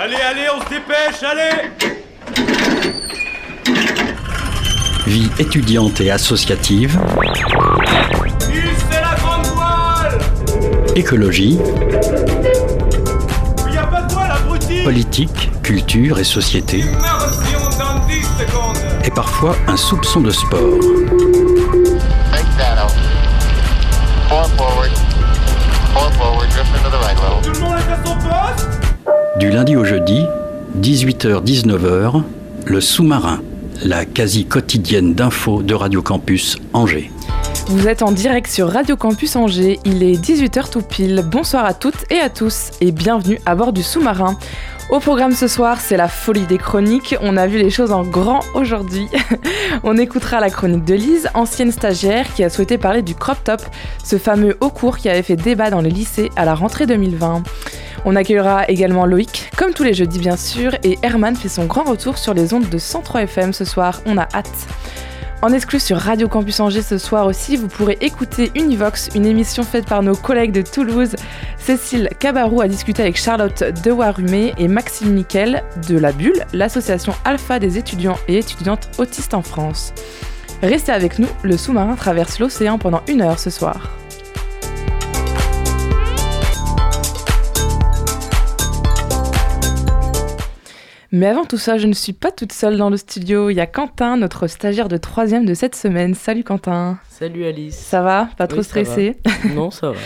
Allez, allez, on se dépêche, allez. Vie étudiante et associative, c'est la grande voile. Écologie, Il y a pas de voile, abruti. Politique, culture et société, Immersion dans 10 secondes et parfois un soupçon de sport. Du lundi au jeudi, 18h-19h, le sous-marin, la quasi quotidienne d'infos de Radio Campus Angers. Vous êtes en direct sur Radio Campus Angers, il est 18h tout pile. Bonsoir à toutes et à tous et bienvenue à bord du sous-marin. Au programme ce soir, c'est la folie des chroniques. On a vu les choses en grand aujourd'hui. On écoutera la chronique de Lise, ancienne stagiaire, qui a souhaité parler du crop top, ce fameux haut cours qui avait fait débat dans les lycées à la rentrée 2020. On accueillera également Loïc, comme tous les jeudis bien sûr, et Herman fait son grand retour sur les ondes de 103 FM ce soir. On a hâte. En exclu sur Radio Campus Angers ce soir aussi, vous pourrez écouter Univox, une émission faite par nos collègues de Toulouse. Cécile Cabarou a discuté avec Charlotte Dewarumé et Maxime Nickel de La Bulle, l'association alpha des étudiants et étudiantes autistes en France. Restez avec nous, le sous-marin traverse l'océan pendant une heure ce soir. Mais avant tout ça, je ne suis pas toute seule dans le studio. Il y a Quentin, notre stagiaire de troisième de cette semaine. Salut Quentin. Salut Alice. Ça va? Pas trop Oui, stressé Non, ça va.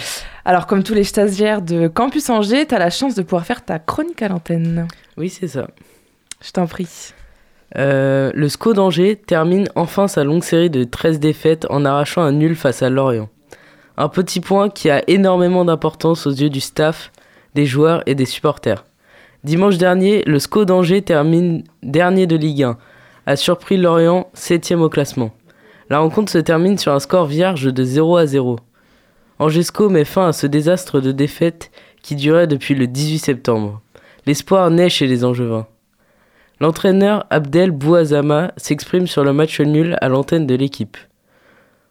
Alors, comme tous les stagiaires de Campus Angers, tu as la chance de pouvoir faire ta chronique à l'antenne. Oui, c'est ça. Je t'en prie. Euh, le SCO d'Angers termine enfin sa longue série de 13 défaites en arrachant un nul face à Lorient. Un petit point qui a énormément d'importance aux yeux du staff, des joueurs et des supporters. Dimanche dernier, le SCO d'Angers termine dernier de Ligue 1, a surpris Lorient 7 au classement. La rencontre se termine sur un score vierge de 0 à 0. Angesco met fin à ce désastre de défaite qui durait depuis le 18 septembre. L'espoir naît chez les Angevins. L'entraîneur Abdel Bouazama s'exprime sur le match nul à l'antenne de l'équipe.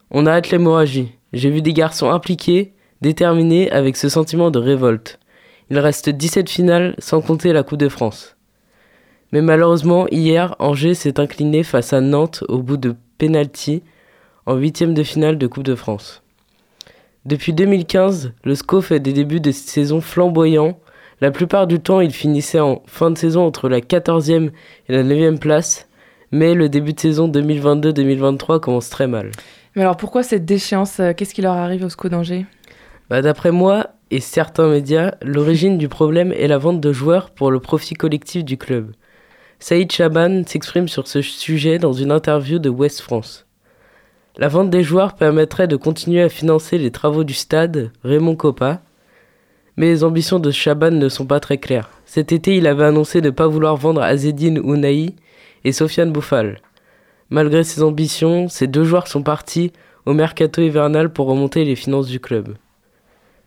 On a hâte l'hémorragie. J'ai vu des garçons impliqués, déterminés, avec ce sentiment de révolte. Il reste 17 finales sans compter la Coupe de France. Mais malheureusement, hier, Angers s'est incliné face à Nantes au bout de pénalty en huitième de finale de Coupe de France. Depuis 2015, le SCO fait des débuts de saison flamboyants. La plupart du temps, il finissait en fin de saison entre la 14e et la 9e place, mais le début de saison 2022-2023 commence très mal. Mais alors, pourquoi cette déchéance? Qu'est-ce qui leur arrive au SCO d'Angers? Bah, D'après moi et certains médias, l'origine du problème est la vente de joueurs pour le profit collectif du club. Saïd Chaban s'exprime sur ce sujet dans une interview de West France. La vente des joueurs permettrait de continuer à financer les travaux du stade Raymond Coppa, mais les ambitions de Chaban ne sont pas très claires. Cet été, il avait annoncé ne pas vouloir vendre Azedine Ounahi et Sofiane Bouffal. Malgré ses ambitions, ces deux joueurs sont partis au mercato hivernal pour remonter les finances du club.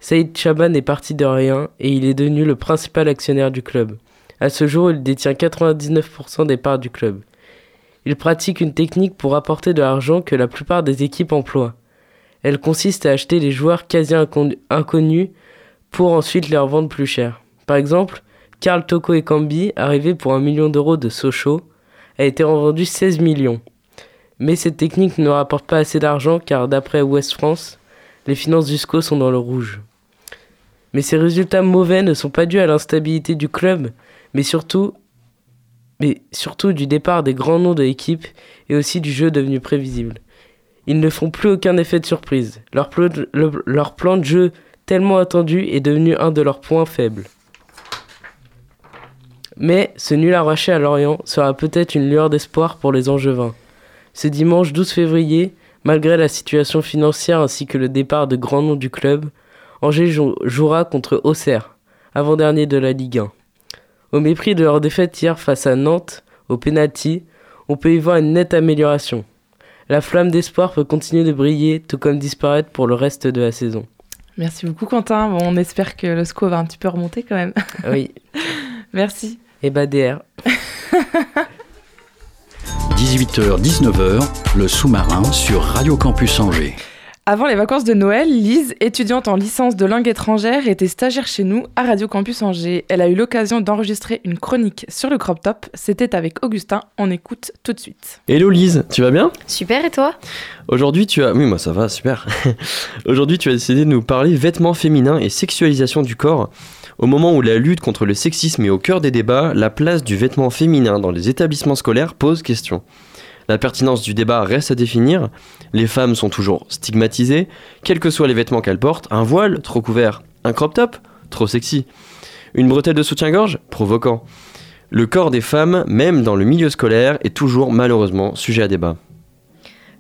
Saïd Chaban est parti de rien et il est devenu le principal actionnaire du club. À ce jour, il détient 99% des parts du club. Il pratique une technique pour apporter de l'argent que la plupart des équipes emploient. Elle consiste à acheter les joueurs quasi incon- inconnus pour ensuite les revendre plus cher. Par exemple, Karl Toko Ekambi, arrivé pour un million d'euros de Sochaux, a été revendu 16 millions. Mais cette technique ne rapporte pas assez d'argent car d'après West France, les finances du SCO sont dans le rouge. Mais ces résultats mauvais ne sont pas dus à l'instabilité du club, mais surtout, du départ des grands noms de l'équipe et aussi du jeu devenu prévisible. Ils ne font plus aucun effet de surprise. Leur, leur plan de jeu tellement attendu est devenu un de leurs points faibles. Mais ce nul arraché à Lorient sera peut-être une lueur d'espoir pour les Angevins. Ce dimanche 12 février, malgré la situation financière ainsi que le départ de grands noms du club, Angers jou- jouera contre Auxerre, avant-dernier de la Ligue 1. Au mépris de leur défaite hier face à Nantes, au pénalty, on peut y voir une nette amélioration. La flamme d'espoir peut continuer de briller, tout comme disparaître pour le reste de la saison. Merci beaucoup, Quentin. Bon, on espère que le SCO va un petit peu remonter quand même. Oui, Merci. et bah DR. 18h-19h, le sous-marin sur Radio Campus Angers. Avant les vacances de Noël, Lise, étudiante en licence de langue étrangère, était stagiaire chez nous à Radio Campus Angers. Elle a eu l'occasion d'enregistrer une chronique sur le crop top. C'était avec Augustin. On écoute tout de suite. Hello Lise, tu vas bien? Super, et toi? Aujourd'hui tu as... Oui moi ça va, super. Aujourd'hui tu as décidé de nous parler vêtements féminins et sexualisation du corps. Au moment où la lutte contre le sexisme est au cœur des débats, la place du vêtement féminin dans les établissements scolaires pose question. La pertinence du débat reste à définir. Les femmes sont toujours stigmatisées, quels que soient les vêtements qu'elles portent. Un voile, trop couvert. Un crop top, trop sexy. Une bretelle de soutien-gorge, provoquant. Le corps des femmes, même dans le milieu scolaire, est toujours malheureusement sujet à débat.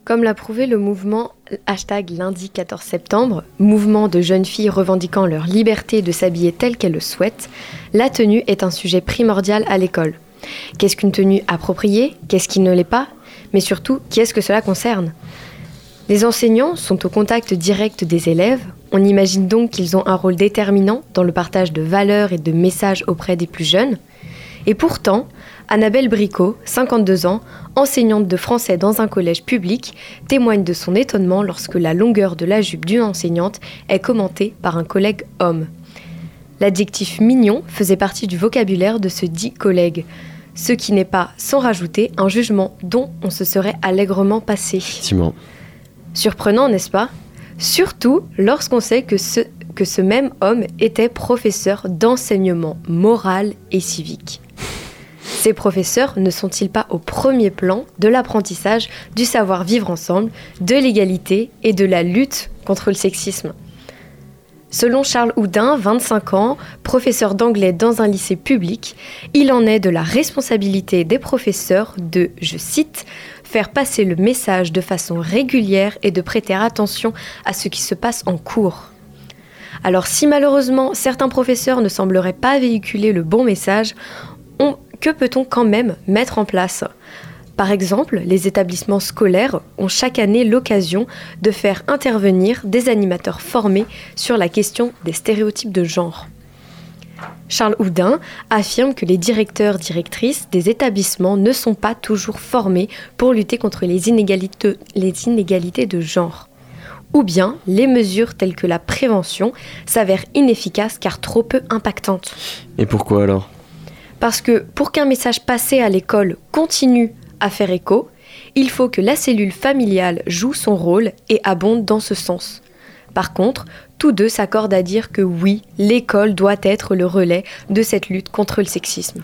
Comme l'a prouvé le mouvement hashtag lundi 14 septembre, mouvement de jeunes filles revendiquant leur liberté de s'habiller telle qu'elles le souhaitent, la tenue est un sujet primordial à l'école. Qu'est-ce qu'une tenue appropriée? Qu'est-ce qui ne l'est pas? Mais surtout, qui est-ce que cela concerne? Les enseignants sont au contact direct des élèves, on imagine donc qu'ils ont un rôle déterminant dans le partage de valeurs et de messages auprès des plus jeunes. Et pourtant, Annabelle Bricot, 52 ans, enseignante de français dans un collège public, témoigne de son étonnement lorsque la longueur de la jupe d'une enseignante est commentée par un collègue homme. L'adjectif mignon faisait partie du vocabulaire de ce dit collègue ce qui n'est pas, sans rajouter, un jugement dont on se serait allègrement passé. Effectivement. Surprenant, n'est-ce pas? Surtout lorsqu'on sait que ce, que ce même homme était professeur d'enseignement moral et civique. Ces professeurs ne sont-ils pas au premier plan de l'apprentissage du savoir-vivre ensemble, de l'égalité et de la lutte contre le sexisme? Selon Charles Houdin, 25 ans, professeur d'anglais dans un lycée public, il en est de la responsabilité des professeurs de, je cite, faire passer le message de façon régulière et de prêter attention à ce qui se passe en cours. Alors si malheureusement certains professeurs ne sembleraient pas véhiculer le bon message, que peut-on quand même mettre en place? Par exemple, les établissements scolaires ont chaque année l'occasion de faire intervenir des animateurs formés sur la question des stéréotypes de genre. Charles Houdin affirme que les directeurs directrices des établissements ne sont pas toujours formés pour lutter contre les inégalités, les inégalités de genre. Ou bien les mesures telles que la prévention s'avèrent inefficaces car trop peu impactantes. Et pourquoi alors? Parce que pour qu'un message passé à l'école continue à faire écho, il faut que la cellule familiale joue son rôle et abonde dans ce sens. Par contre, tous deux s'accordent à dire que oui, l'école doit être le relais de cette lutte contre le sexisme.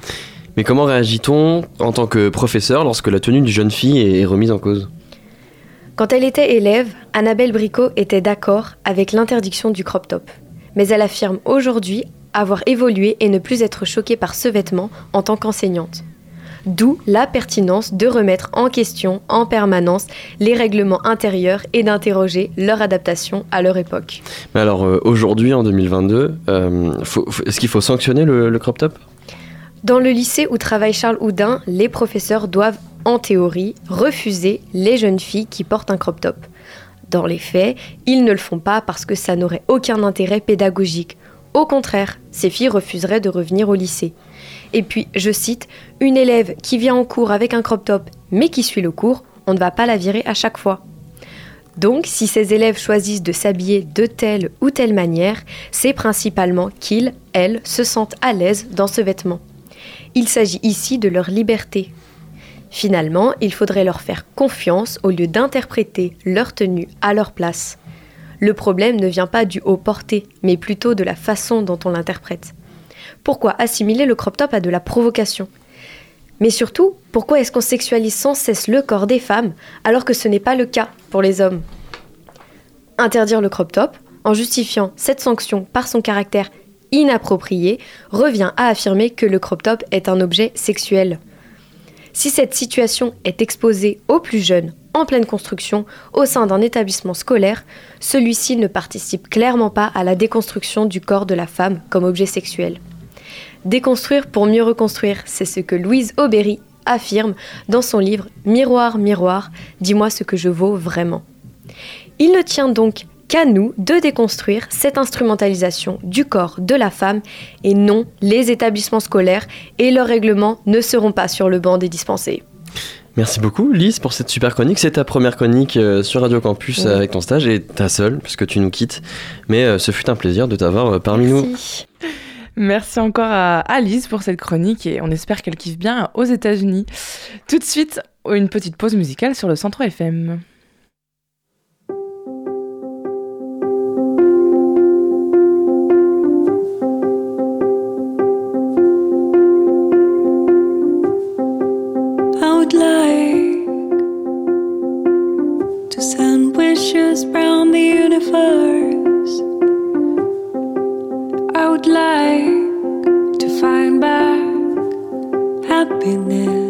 Mais comment réagit-on en tant que professeur lorsque la tenue d'une jeune fille est remise en cause? Quand elle était élève, Annabelle Bricot était d'accord avec l'interdiction du crop top. Mais elle affirme aujourd'hui avoir évolué et ne plus être choquée par ce vêtement en tant qu'enseignante. D'où la pertinence de remettre en question en permanence les règlements intérieurs et d'interroger leur adaptation à leur époque. Mais alors euh, aujourd'hui, en 2022, euh, est-ce qu'il faut sanctionner le, crop top? Dans le lycée où travaille Charles Houdin, les professeurs doivent, en théorie, refuser les jeunes filles qui portent un crop top. Dans les faits, ils ne le font pas parce que ça n'aurait aucun intérêt pédagogique. Au contraire, ces filles refuseraient de revenir au lycée. Et puis, je cite, une élève qui vient en cours avec un crop top mais qui suit le cours, on ne va pas la virer à chaque fois. Donc, si ces élèves choisissent de s'habiller de telle ou telle manière, c'est principalement qu'ils, elles, se sentent à l'aise dans ce vêtement. Il s'agit ici de leur liberté. Finalement, il faudrait leur faire confiance au lieu d'interpréter leur tenue à leur place. Le problème ne vient pas du haut porté, mais plutôt de la façon dont on l'interprète. Pourquoi assimiler le crop top à de la provocation Mais surtout, pourquoi est-ce qu'on sexualise sans cesse le corps des femmes alors que ce n'est pas le cas pour les hommes? Interdire le crop top, en justifiant cette sanction par son caractère inapproprié, revient à affirmer que le crop top est un objet sexuel. Si cette situation est exposée aux plus jeunes, en pleine construction, au sein d'un établissement scolaire, celui-ci ne participe clairement pas à la déconstruction du corps de la femme comme objet sexuel. Déconstruire pour mieux reconstruire, c'est ce que Louise Aubéry affirme dans son livre Miroir, miroir, dis-moi ce que je vaux vraiment. Il ne tient donc qu'à nous de déconstruire cette instrumentalisation du corps de la femme et non, les établissements scolaires et leurs règlements ne seront pas sur le banc des dispensés. Merci beaucoup Lise pour cette super chronique. C'est ta première chronique euh, sur Radio Campus avec ton stage et ta seule puisque tu nous quittes. Mais euh, ce fut un plaisir de t'avoir euh, parmi nous. Merci encore à Alice pour cette chronique et on espère qu'elle kiffe bien aux États-Unis. Tout de suite, une petite pause musicale sur le Centre FM. wishes round the. would like to find back happiness.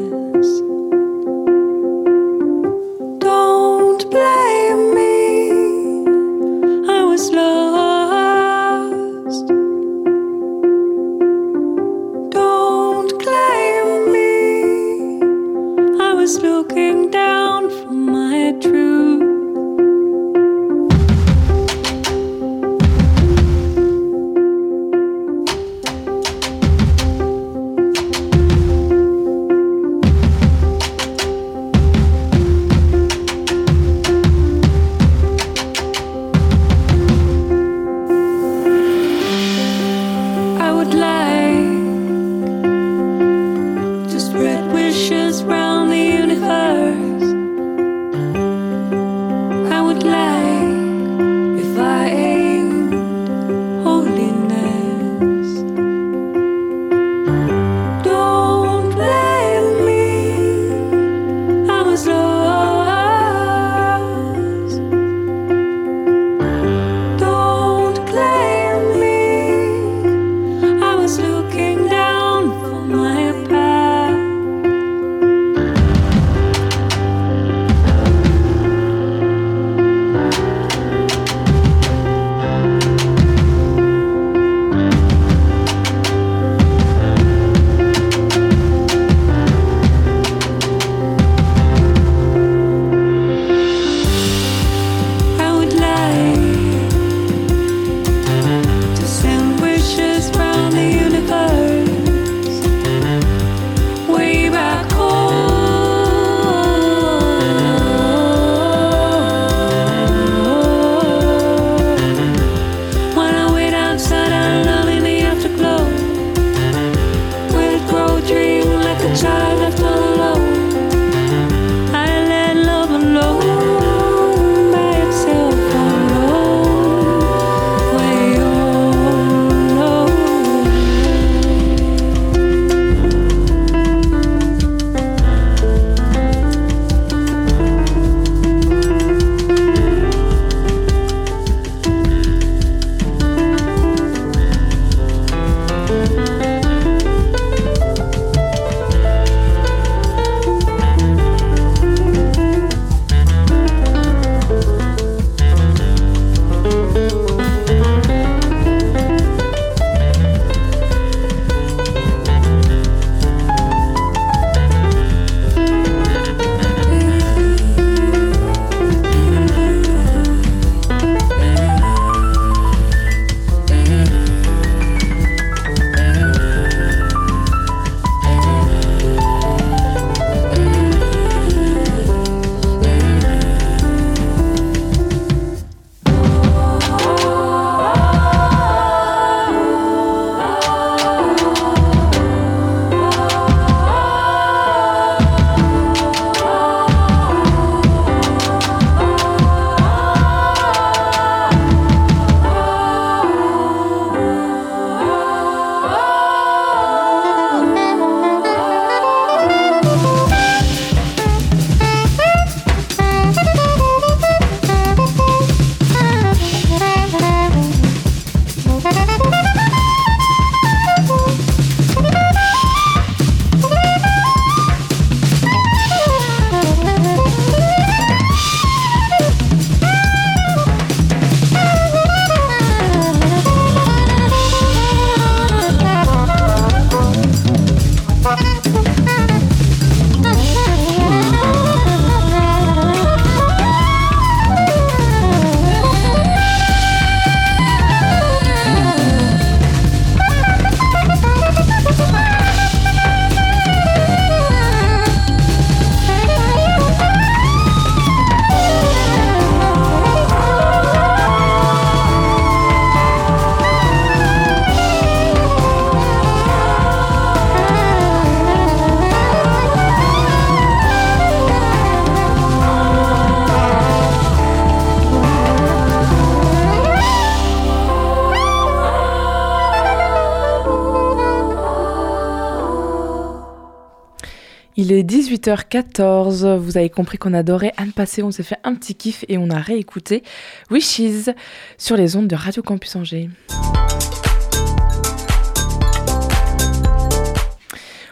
Est 18h14. Vous avez compris qu'on adorait Anne Passé. On s'est fait un petit kiff et on a réécouté Wishes sur les ondes de Radio Campus Angers.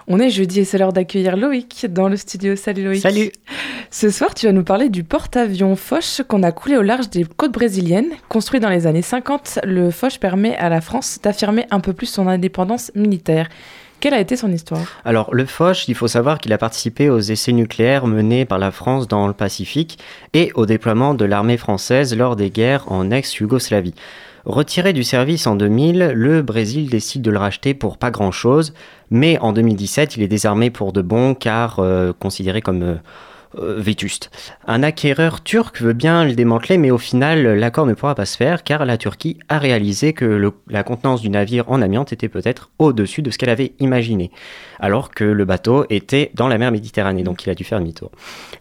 On est jeudi et c'est l'heure d'accueillir Loïc dans le studio. Salut Loïc. Salut. Ce soir, tu vas nous parler du porte-avions Foch qu'on a coulé au large des côtes brésiliennes. Construit dans les années 50, le Foch permet à la France d'affirmer un peu plus son indépendance militaire. Quelle a été son histoire? Alors, le Foch, il faut savoir qu'il a participé aux essais nucléaires menés par la France dans le Pacifique et au déploiement de l'armée française lors des guerres en ex-Yougoslavie. Retiré du service en 2000, le Brésil décide de le racheter pour pas grand-chose, mais en 2017, il est désarmé pour de bon car euh, considéré comme euh, vétuste. Un acquéreur turc veut bien le démanteler, mais au final, l'accord ne pourra pas se faire car la Turquie a réalisé que la contenance du navire en amiante était peut-être au-dessus de ce qu'elle avait imaginé, alors que le bateau était dans la mer Méditerranée, donc il a dû faire demi-tour.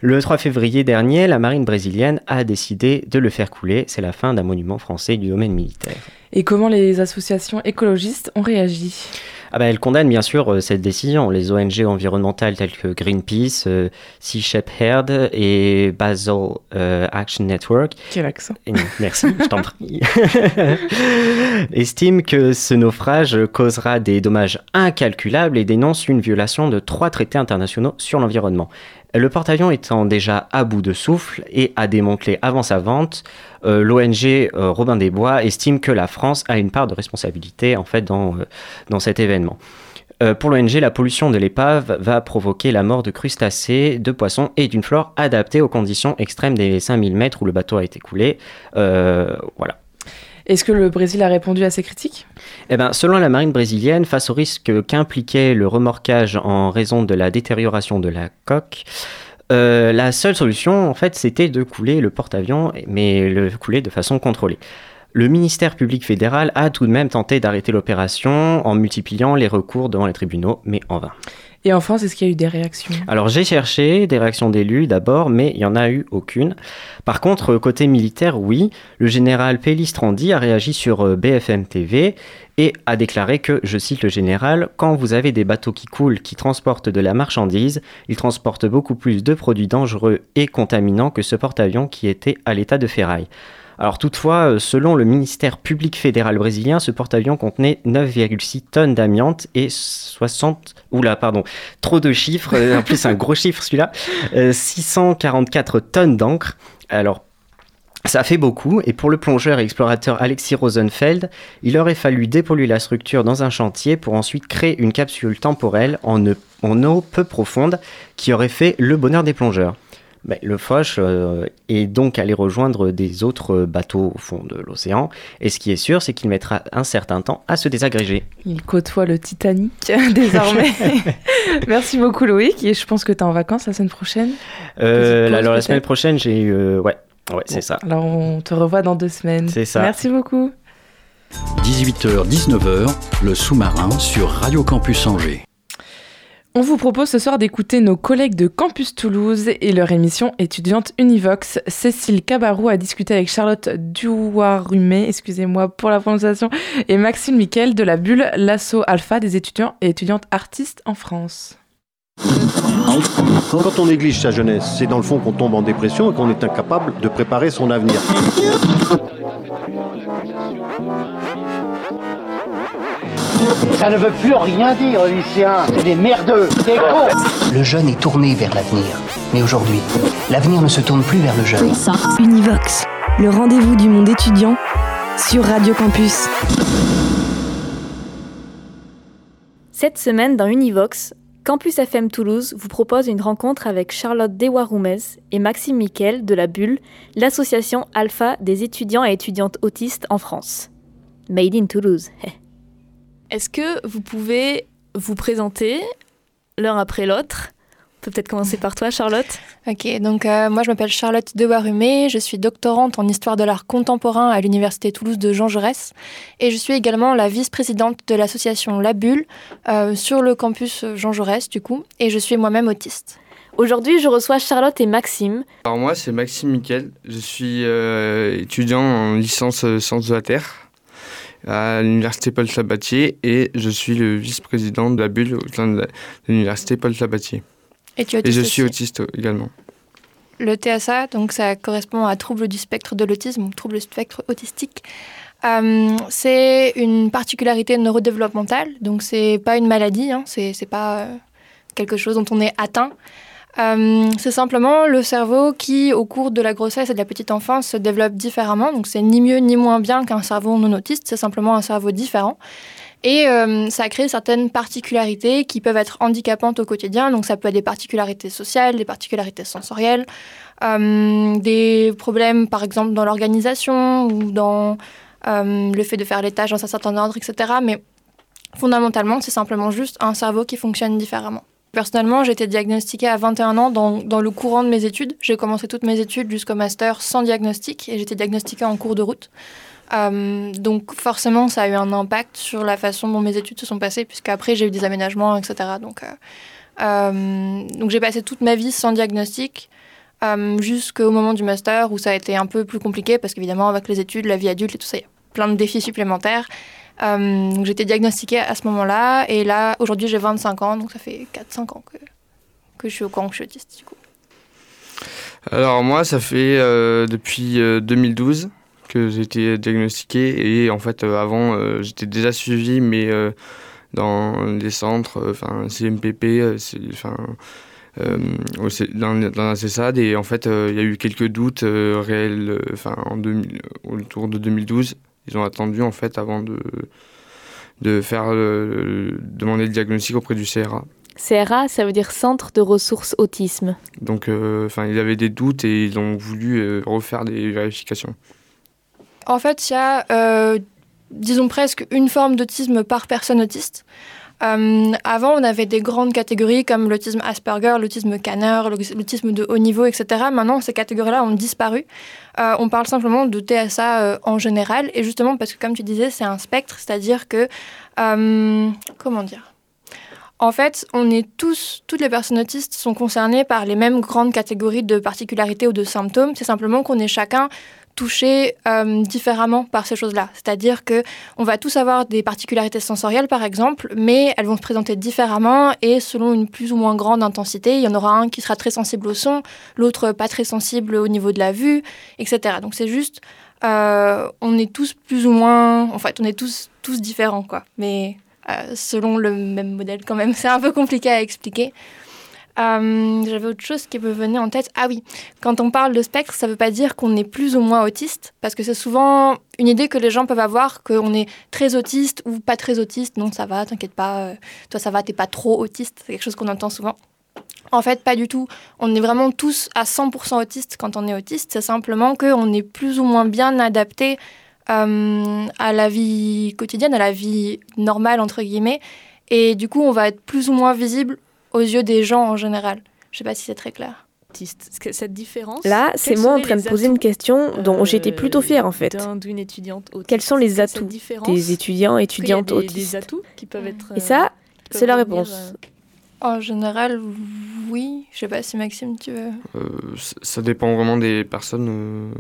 Le 3 février dernier, la marine brésilienne a décidé de le faire couler. C'est la fin d'un monument français du domaine militaire. Et comment les associations écologistes ont réagi? Ah bah, elle condamne bien sûr euh, cette décision. Les ONG environnementales telles que Greenpeace, euh, Sea Shepherd et Basel euh, Action Network Quel accent et- Merci, je t'en prie. Estime que ce naufrage causera des dommages incalculables et dénonce une violation de trois traités internationaux sur l'environnement. Le porte-avions étant déjà à bout de souffle et à démanteler avant sa vente, euh, l'ONG euh, Robin des Bois estime que la France a une part de responsabilité en fait dans, euh, cet événement. Pour l'ONG, la pollution de l'épave va provoquer la mort de crustacés, de poissons et d'une flore adaptée aux conditions extrêmes des 5000 mètres où le bateau a été coulé. Voilà. Est-ce que le Brésil a répondu à ces critiques? Eh ben, selon la marine brésilienne, face au risque qu'impliquait le remorquage en raison de la détérioration de la coque, euh, la seule solution, en fait, c'était de couler le porte-avions, mais le couler de façon contrôlée. Le ministère public fédéral a tout de même tenté d'arrêter l'opération en multipliant les recours devant les tribunaux, mais en vain. Et en France, est-ce qu'il y a eu des réactions Alors j'ai cherché des réactions d'élus d'abord, mais il n'y en a eu aucune. Par contre, côté militaire, oui, le général Pellistrandi a réagi sur euh, BFM TV et a déclaré que, je cite le général, quand vous avez des bateaux qui coulent, qui transportent de la marchandise, ils transportent beaucoup plus de produits dangereux et contaminants que ce porte-avions qui était à l'état de ferraille. Alors toutefois, euh, selon le ministère public fédéral brésilien, ce porte-avions contenait 9,6 tonnes d'amiante et 60... Oula, pardon, trop de chiffres, euh, en plus un gros chiffre celui-là, euh, 644 tonnes d'encre. Alors ça fait beaucoup, et pour le plongeur et explorateur Alexis Rosenfeld, il aurait fallu dépolluer la structure dans un chantier pour ensuite créer une capsule temporelle en eau peu profonde qui aurait fait le bonheur des plongeurs. Ben, le Foch euh, est donc allé rejoindre des autres bateaux au fond de l'océan, et ce qui est sûr, c'est qu'il mettra un certain temps à se désagréger. Il côtoie le Titanic désormais. Merci beaucoup Loïc et je pense que tu es en vacances la semaine prochaine. Euh, alors la semaine prochaine, j'ai eu... euh, ouais, ouais c'est ça. Alors on te revoit dans deux semaines. C'est ça. Merci beaucoup. 18h-19h, le sous-marin sur Radio Campus Angers. On vous propose ce soir d'écouter nos collègues de Campus Toulouse et leur émission étudiante Univox. Cécile Cabarou a discuté avec Charlotte Douarumé, excusez-moi pour la prononciation, et Maxime Miquel de la bulle L'Asso Alpha des étudiants et étudiantes artistes en France. Quand on néglige sa jeunesse, c'est dans le fond qu'on tombe en dépression et qu'on est incapable de préparer son avenir. Ça ne veut plus rien dire, lycéens. C'est des merdeux, des cons. Le jeune est tourné vers l'avenir. Mais aujourd'hui, l'avenir ne se tourne plus vers le jeune. Univox, le rendez-vous du monde étudiant sur Radio Campus. Cette semaine dans Univox, Campus FM Toulouse vous propose une rencontre avec Charlotte Dewaroumez et Maxime Miquel de la Bulle, l'association Alpha des étudiants et étudiantes autistes en France. Made in Toulouse. Est-ce que vous pouvez vous présenter l'un après l'autre? On peut peut-être commencer par toi, Charlotte. Ok, donc euh, moi je m'appelle Charlotte Dewarumé, je suis doctorante en histoire de l'art contemporain à l'Université Toulouse de Jean Jaurès et je suis également la vice-présidente de l'association La Bulle euh, sur le campus Jean Jaurès du coup et je suis moi-même autiste. Aujourd'hui, je reçois Charlotte et Maxime. Alors moi, c'est Maxime Miquel. Je suis euh, étudiant en licence euh, sciences de la Terre à l'université Paul Sabatier et je suis le vice-président de la bulle au sein de l'université Paul Sabatier. Et tu Et je suis autiste également. Le TSA, donc ça correspond à trouble du spectre de l'autisme, ou trouble du spectre autistique. Euh, c'est une particularité neurodéveloppementale, donc c'est pas une maladie, hein, c'est c'est pas euh, quelque chose dont on est atteint. Euh, c'est simplement le cerveau qui, au cours de la grossesse et de la petite enfance, se développe différemment. Donc c'est ni mieux ni moins bien qu'un cerveau non autiste, c'est simplement un cerveau différent. Et euh, ça crée certaines particularités qui peuvent être handicapantes au quotidien. Donc ça peut être des particularités sociales, des particularités sensorielles, euh, des problèmes par exemple dans l'organisation ou dans le fait de faire les tâches dans un certain ordre, etc. Mais fondamentalement, c'est simplement juste un cerveau qui fonctionne différemment. Personnellement, j'ai été diagnostiquée à 21 ans dans, dans le courant de mes études. J'ai commencé toutes mes études jusqu'au master sans diagnostic et j'étais diagnostiquée en cours de route. Euh, donc forcément, ça a eu un impact sur la façon dont mes études se sont passées, puisqu'après j'ai eu des aménagements, etc. Donc, euh, euh, donc j'ai passé toute ma vie sans diagnostic, jusqu'au moment du master où ça a été un peu plus compliqué, parce qu'évidemment avec les études, la vie adulte et tout ça, il y a plein de défis supplémentaires. Euh, donc j'étais diagnostiquée à ce moment-là, et là aujourd'hui j'ai 25 ans, donc ça fait 4-5 ans que, je suis au courant que du coup. Alors moi, ça fait euh, depuis euh, 2012 que j'ai été diagnostiqué. Et en fait euh, avant euh, j'étais déjà suivi mais euh, dans des centres, euh, enfin CMPP, euh, enfin euh, dans, la CESAD et en fait euh, il y a eu quelques doutes euh, réels euh, enfin en 2000 autour de 2012 ils ont attendu en fait avant de de faire le- demander le diagnostic auprès du CRA CRA, ça veut dire Centre de ressources autisme. donc euh, enfin ils avaient des doutes et ils ont voulu euh, refaire des vérifications En fait, il y a, euh, disons presque, une forme d'autisme par personne autiste. Euh, avant, on avait des grandes catégories comme l'autisme Asperger, l'autisme Kanner, l'autisme de haut niveau, etc. Maintenant, ces catégories-là ont disparu. Euh, on parle simplement de TSA euh, en général, et justement parce que, comme tu disais, c'est un spectre, c'est-à-dire que, comment dire? En fait, on est tous, toutes les personnes autistes sont concernées par les mêmes grandes catégories de particularités ou de symptômes. C'est simplement qu'on est chacun touché euh, différemment par ces choses-là. C'est-à-dire que on va tous avoir des particularités sensorielles, par exemple, mais elles vont se présenter différemment et selon une plus ou moins grande intensité. Il y en aura un qui sera très sensible au son, l'autre pas très sensible au niveau de la vue, etc. Donc c'est juste, euh, on est tous plus ou moins, en fait, on est tous tous différents, quoi. Mais selon le même modèle, quand même, c'est un peu compliqué à expliquer. Euh, J'avais autre chose qui me venait en tête. Ah oui, quand on parle de spectre, ça ne veut pas dire qu'on est plus ou moins autiste, parce que c'est souvent une idée que les gens peuvent avoir, qu'on est très autiste ou pas très autiste. Non, ça va, t'inquiète pas, euh, toi ça va, t'es pas trop autiste. C'est quelque chose qu'on entend souvent. En fait, pas du tout. On est vraiment tous à 100% autistes quand on est autiste. C'est simplement qu'on est plus ou moins bien adapté euh, à la vie quotidienne, à la vie normale, entre guillemets. Et du coup, on va être plus ou moins visible aux yeux des gens en général. Je sais pas si c'est très clair. Cette différence. Là, c'est moi en train de poser une question dont euh, j'étais plutôt fière en fait. d'un- D'une étudiante autiste. Quels sont les atouts des étudiants étudiantes autistes? Des atouts qui peuvent être. Et ça, peuvent c'est la réponse. euh, En général, oui. Je sais pas si Maxime, tu veux. Euh, ça dépend vraiment des personnes euh,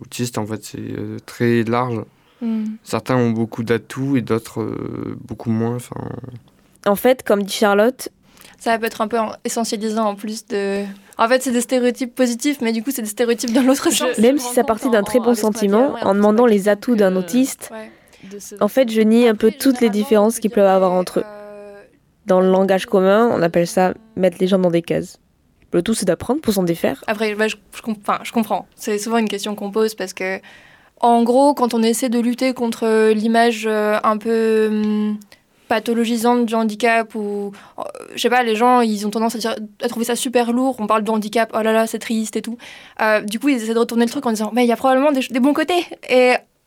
autistes, en fait, c'est euh, très large. Hmm. Certains ont beaucoup d'atouts et d'autres euh, beaucoup moins. En fait, comme dit Charlotte, Ça peut être un peu en- essentialisant en plus de. En fait, c'est des stéréotypes positifs, mais du coup, c'est des stéréotypes dans l'autre sens. même si ça partait d'un très bon sentiment, en demandant les atouts d'un autiste, en fait, je nie un peu toutes les différences qu'ils peuvent avoir entre eux. Dans le langage commun, on appelle ça mettre les gens dans des cases. Le tout, c'est d'apprendre pour s'en défaire. Après, bah, je, enfin, je comprends. C'est souvent une question qu'on pose parce que, en gros, quand on essaie de lutter contre l'image euh, un peu hum, pathologisante du handicap ou, euh, je sais pas, les gens, ils ont tendance à, trouver ça super lourd. On parle de handicap, oh là là, c'est triste et tout. Euh, du coup, ils essaient de retourner le truc en disant, mais il y a probablement des, bons côtés.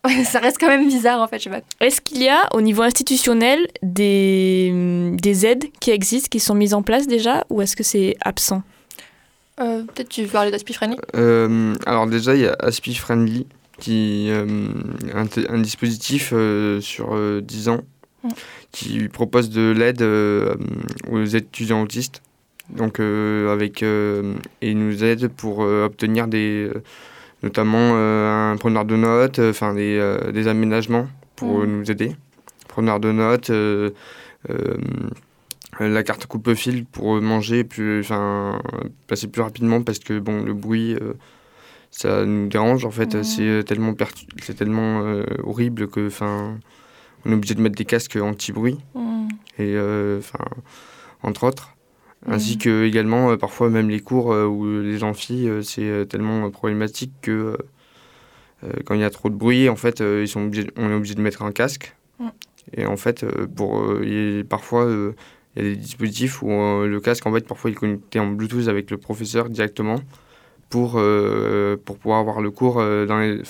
ça reste quand même bizarre, en fait, je sais pas. Est-ce qu'il y a, au niveau institutionnel, des, des aides qui existent, qui sont mises en place déjà, ou est-ce que c'est absent? Euh, Peut-être tu veux parler d'Aspi Friendly Euh, alors déjà, il y a Aspi Friendly, qui euh, un, dispositif euh, sur euh, 10 ans Mm. qui propose de l'aide euh, aux étudiants autistes. Donc euh, avec euh, et nous aide pour euh, obtenir des euh, notamment euh, un preneur de notes, euh, enfin des, euh, des aménagements pour Mm. nous aider. Preneur de notes, la carte coupe-fil pour manger, plus, enfin, passer plus rapidement parce que bon, le bruit, ça nous dérange en fait. C'est tellement, c'est tellement horrible que, enfin, on est obligé de mettre des casques anti-bruit. Et, enfin, entre autres. Ainsi que également, parfois, même les cours ou les amphis, c'est tellement problématique que quand il y a trop de bruit, en fait, ils sont obligés, on est obligé de mettre un casque. Et en fait, pour, parfois, il y a des dispositifs où le casque, en fait, parfois, il est connecté en Bluetooth avec le professeur directement pour, pour pouvoir avoir le cours dans, les,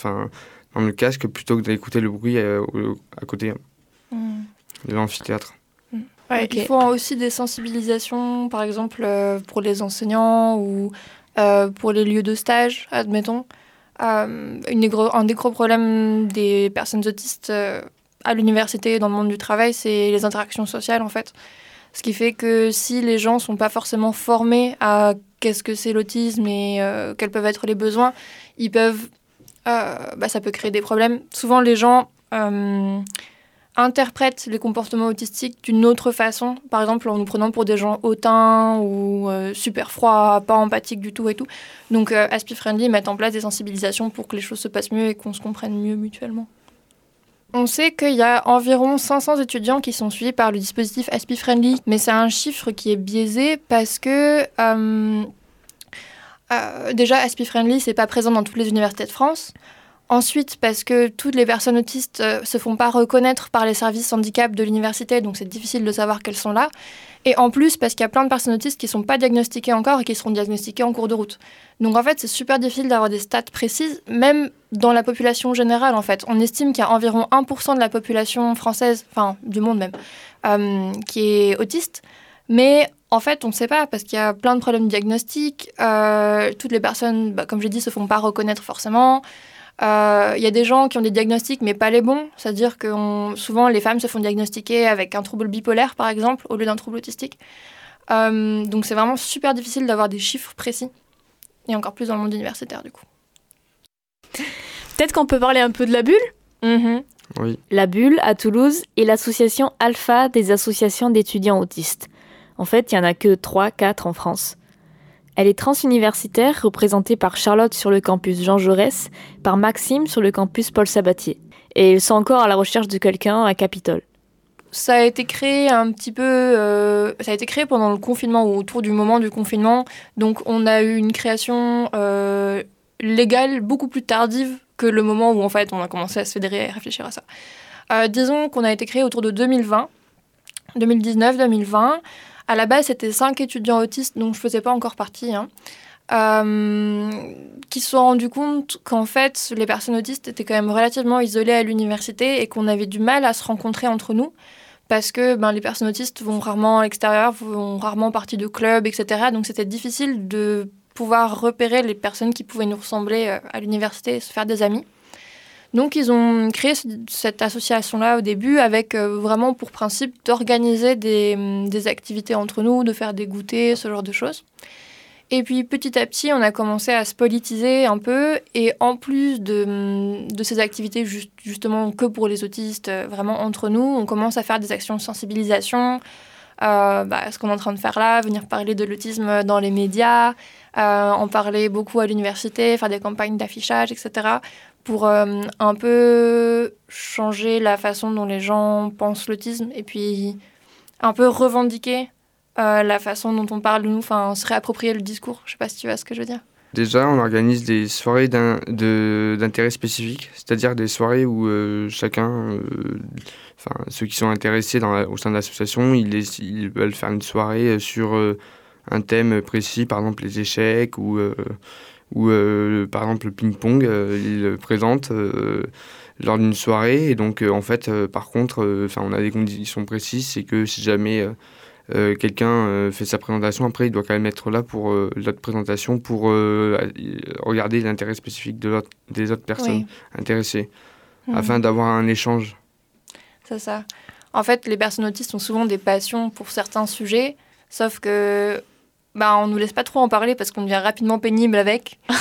dans le casque plutôt que d'écouter le bruit à côté de l'amphithéâtre. Il faut aussi des sensibilisations, par exemple, pour les enseignants ou pour les lieux de stage, admettons. une des gros, un des gros problèmes des personnes autistes à l'université et dans le monde du travail, c'est les interactions sociales, en fait. Ce qui fait que si les gens ne sont pas forcément formés à qu'est-ce que c'est l'autisme et quels peuvent être les besoins, ils peuvent, bah, ça peut créer des problèmes. Souvent, les gens interprètent les comportements autistiques d'une autre façon, par exemple en nous prenant pour des gens hautains ou euh, super froids, pas empathiques du tout et tout. Donc euh, Aspi Friendly met en place des sensibilisations pour que les choses se passent mieux et qu'on se comprenne mieux mutuellement. On sait qu'il y a environ 500 étudiants qui sont suivis par le dispositif Aspi Friendly, mais c'est un chiffre qui est biaisé parce que euh, déjà Aspi Friendly c'est pas présent dans toutes les universités de France. Ensuite, parce que toutes les personnes autistes ne euh, se font pas reconnaître par les services handicap de l'université, donc c'est difficile de savoir qu'elles sont là. Et en plus, parce qu'il y a plein de personnes autistes qui ne sont pas diagnostiquées encore et qui seront diagnostiquées en cours de route. Donc en fait, c'est super difficile d'avoir des stats précises, même dans la population générale en fait. On estime qu'il y a environ 1% de la population française, enfin du monde même, euh, qui est autiste. Mais en fait, on ne sait pas parce qu'il y a plein de problèmes diagnostiques. Euh, toutes les personnes, bah, comme j'ai dit, se font pas reconnaître forcément. Il euh, y a des gens qui ont des diagnostics mais pas les bons, c'est-à-dire que souvent les femmes se font diagnostiquer avec un trouble bipolaire par exemple au lieu d'un trouble autistique. Euh, donc c'est vraiment super difficile d'avoir des chiffres précis et encore plus dans le monde universitaire du coup. Peut-être qu'on peut parler un peu de la bulle? Mm-hmm. Oui. La bulle à Toulouse est l'association alpha des associations d'étudiants autistes. En fait, il n'y en a que 3-4 en France. Elle est transuniversitaire, représentée par Charlotte sur le campus Jean Jaurès, par Maxime sur le campus Paul Sabatier. Et ils sont encore à la recherche de quelqu'un à Capitole. Ça a été créé un petit peu, euh, ça a été créé pendant le confinement ou autour du moment du confinement. Donc on a eu une création euh, légale beaucoup plus tardive que le moment où en fait on a commencé à se fédérer et à réfléchir à ça. Euh, disons qu'on a été créé autour de 2020, 2019-2020. À la base, c'était cinq étudiants autistes dont je ne faisais pas encore partie. Hein, euh, qui se sont rendus compte qu'en fait, les personnes autistes étaient quand même relativement isolées à l'université et qu'on avait du mal à se rencontrer entre nous parce que ben, les personnes autistes vont rarement à l'extérieur, vont rarement partie de clubs, etc. Donc c'était difficile de pouvoir repérer les personnes qui pouvaient nous ressembler euh, à l'université et se faire des amis. Donc ils ont créé cette association-là au début avec euh, vraiment pour principe d'organiser des, des, activités entre nous, de faire des goûters, ce genre de choses. Et puis petit à petit, on a commencé à se politiser un peu et en plus de, de ces activités justement que pour les autistes, euh, vraiment entre nous, on commence à faire des actions de sensibilisation. Euh, bah, ce qu'on est en train de faire là, venir parler de l'autisme dans les médias, en parler beaucoup à l'université, faire des campagnes d'affichage, etc pour euh, un peu changer la façon dont les gens pensent l'autisme et puis un peu revendiquer euh, la façon dont on parle de nous, enfin se réapproprier le discours. Je sais pas si tu vois ce que je veux dire. Déjà, on organise des soirées d'intérêt spécifique, c'est-à-dire des soirées où euh, chacun, enfin ceux qui sont intéressés dans au sein de l'association, ils, ils, veulent faire une soirée sur un thème précis, par exemple les échecs ou où euh, par exemple le ping-pong, euh, il présente euh, lors d'une soirée. Et donc, en fait, par contre, enfin on a des conditions précises, c'est que si jamais quelqu'un fait sa présentation, après, il doit quand même être là pour l'autre présentation pour regarder l'intérêt spécifique de des autres personnes intéressées, mhm. afin d'avoir un échange. C'est ça. En fait, les personnes autistes ont souvent des passions pour certains sujets, sauf que bah, on nous laisse pas trop en parler parce qu'on devient rapidement pénible avec.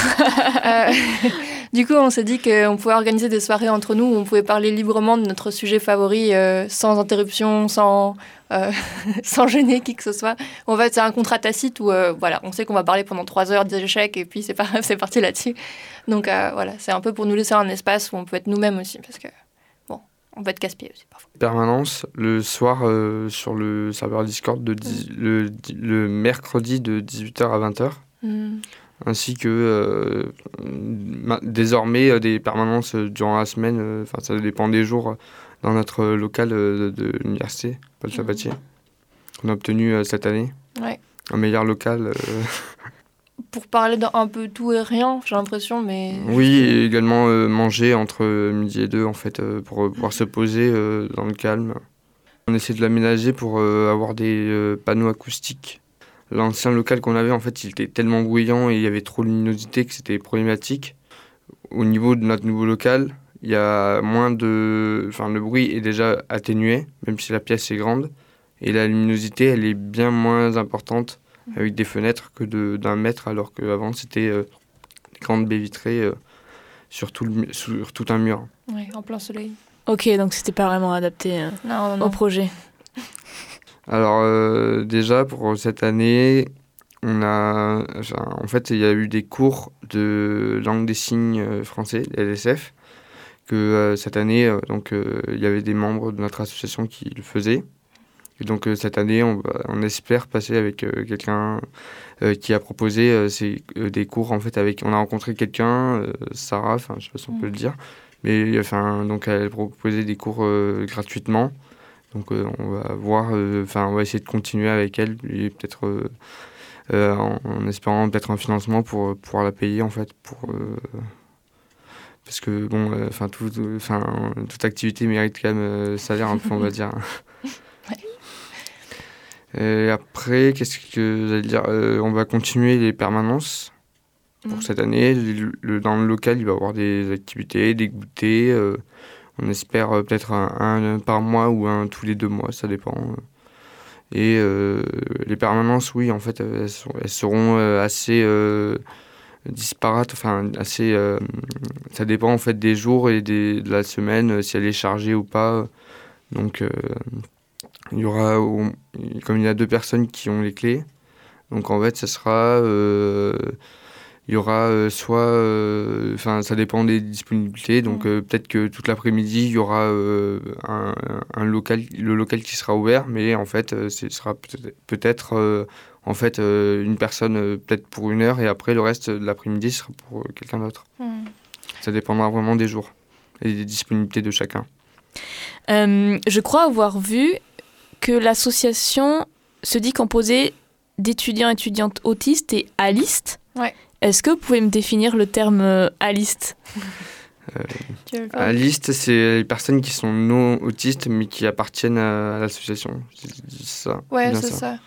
Euh, Du coup, on s'est dit qu'on pouvait organiser des soirées entre nous où on pouvait parler librement de notre sujet favori euh, sans interruption, sans, euh, sans gêner qui que ce soit. En fait, c'est un contrat tacite où voilà, on sait qu'on va parler pendant trois heures d'échecs et puis c'est c'est parti là-dessus. Donc voilà, c'est un peu pour nous laisser un espace où on peut être nous-mêmes aussi parce que on peut être casse-pied aussi parfois. Permanence le soir euh, sur le serveur Discord de dix- le, le mercredi de 18h à 20h. Mm. Ainsi que euh, ma- désormais euh, des permanences durant la semaine, enfin ça dépend des jours, dans notre local de, de l'université, Paul Sabatier, qu'on a obtenu cette année. Ouais. Un meilleur local. Pour parler d'un peu tout et rien, j'ai l'impression, mais Oui, et également euh, manger entre euh, midi et deux en fait euh, pour pouvoir se poser euh, dans le calme. On essaie de l'aménager pour avoir des panneaux acoustiques. L'ancien local qu'on avait en fait, il était tellement bruyant et il y avait trop de luminosité que c'était problématique. Au niveau de notre nouveau local, il y a moins de, enfin le bruit est déjà atténué, même si la pièce est grande, et la luminosité elle est bien moins importante avec des fenêtres que de- d'un mètre, alors qu'avant c'était euh, des grandes baies vitrées euh, sur, tout le sur tout un mur. ouais, en plein soleil. Ok, donc c'était pas vraiment adapté euh, Non, non, non. au projet. Alors euh, déjà pour cette année, on a, enfin, en fait, il y a eu des cours de langue des signes français, LSF, que euh, cette année, euh, donc euh, il y avait des membres de notre association qui le faisaient. Et donc euh, cette année, on, espère passer avec euh, quelqu'un euh, qui a proposé des cours en fait avec. On a rencontré quelqu'un, Sarah, enfin je sais pas si on peut le dire, mais enfin donc elle proposait des cours gratuitement. Donc on va voir, enfin on va essayer de continuer avec elle et peut-être euh, en, en espérant peut-être un financement pour pouvoir la payer en fait pour euh, parce que bon enfin tout, tout- enfin toute activité mérite quand même salaire un peu on va dire. Et après qu'est-ce que j'allais dire Euh, on va continuer les permanences pour Mhm. cette année. Le- le- dans le local il va y avoir des activités, des goûters. euh, on espère euh, peut-être un, un par mois ou un tous les deux mois, ça dépend. Et euh, les permanences, oui, en fait, elles, sont- elles seront euh, assez euh, disparates, enfin, assez. ça dépend en fait des jours et des, de la semaine, si elle est chargée ou pas. Donc, il y aura, au- comme il y a deux personnes qui ont les clés, donc en fait, ça sera. euh, il y aura euh, soit, euh, enfin ça dépend des disponibilités, donc euh, peut-être que toute l'après-midi il y aura euh, un, un local, le local qui sera ouvert, mais en fait ce sera peut-être euh, en fait euh, une personne peut-être pour une heure et après le reste de l'après-midi sera pour quelqu'un d'autre. Hmm. Ça dépendra vraiment des jours et des disponibilités de chacun. Euh, je crois avoir vu que l'association se dit composée d'étudiants et étudiantes autistes et alistes. Ouais. Est-ce que vous pouvez me définir le terme euh, aliste? Tu veux le faire La liste, c'est les personnes qui sont non autistes mais qui appartiennent à, à l'association. Ça. Ouais, c'est ça.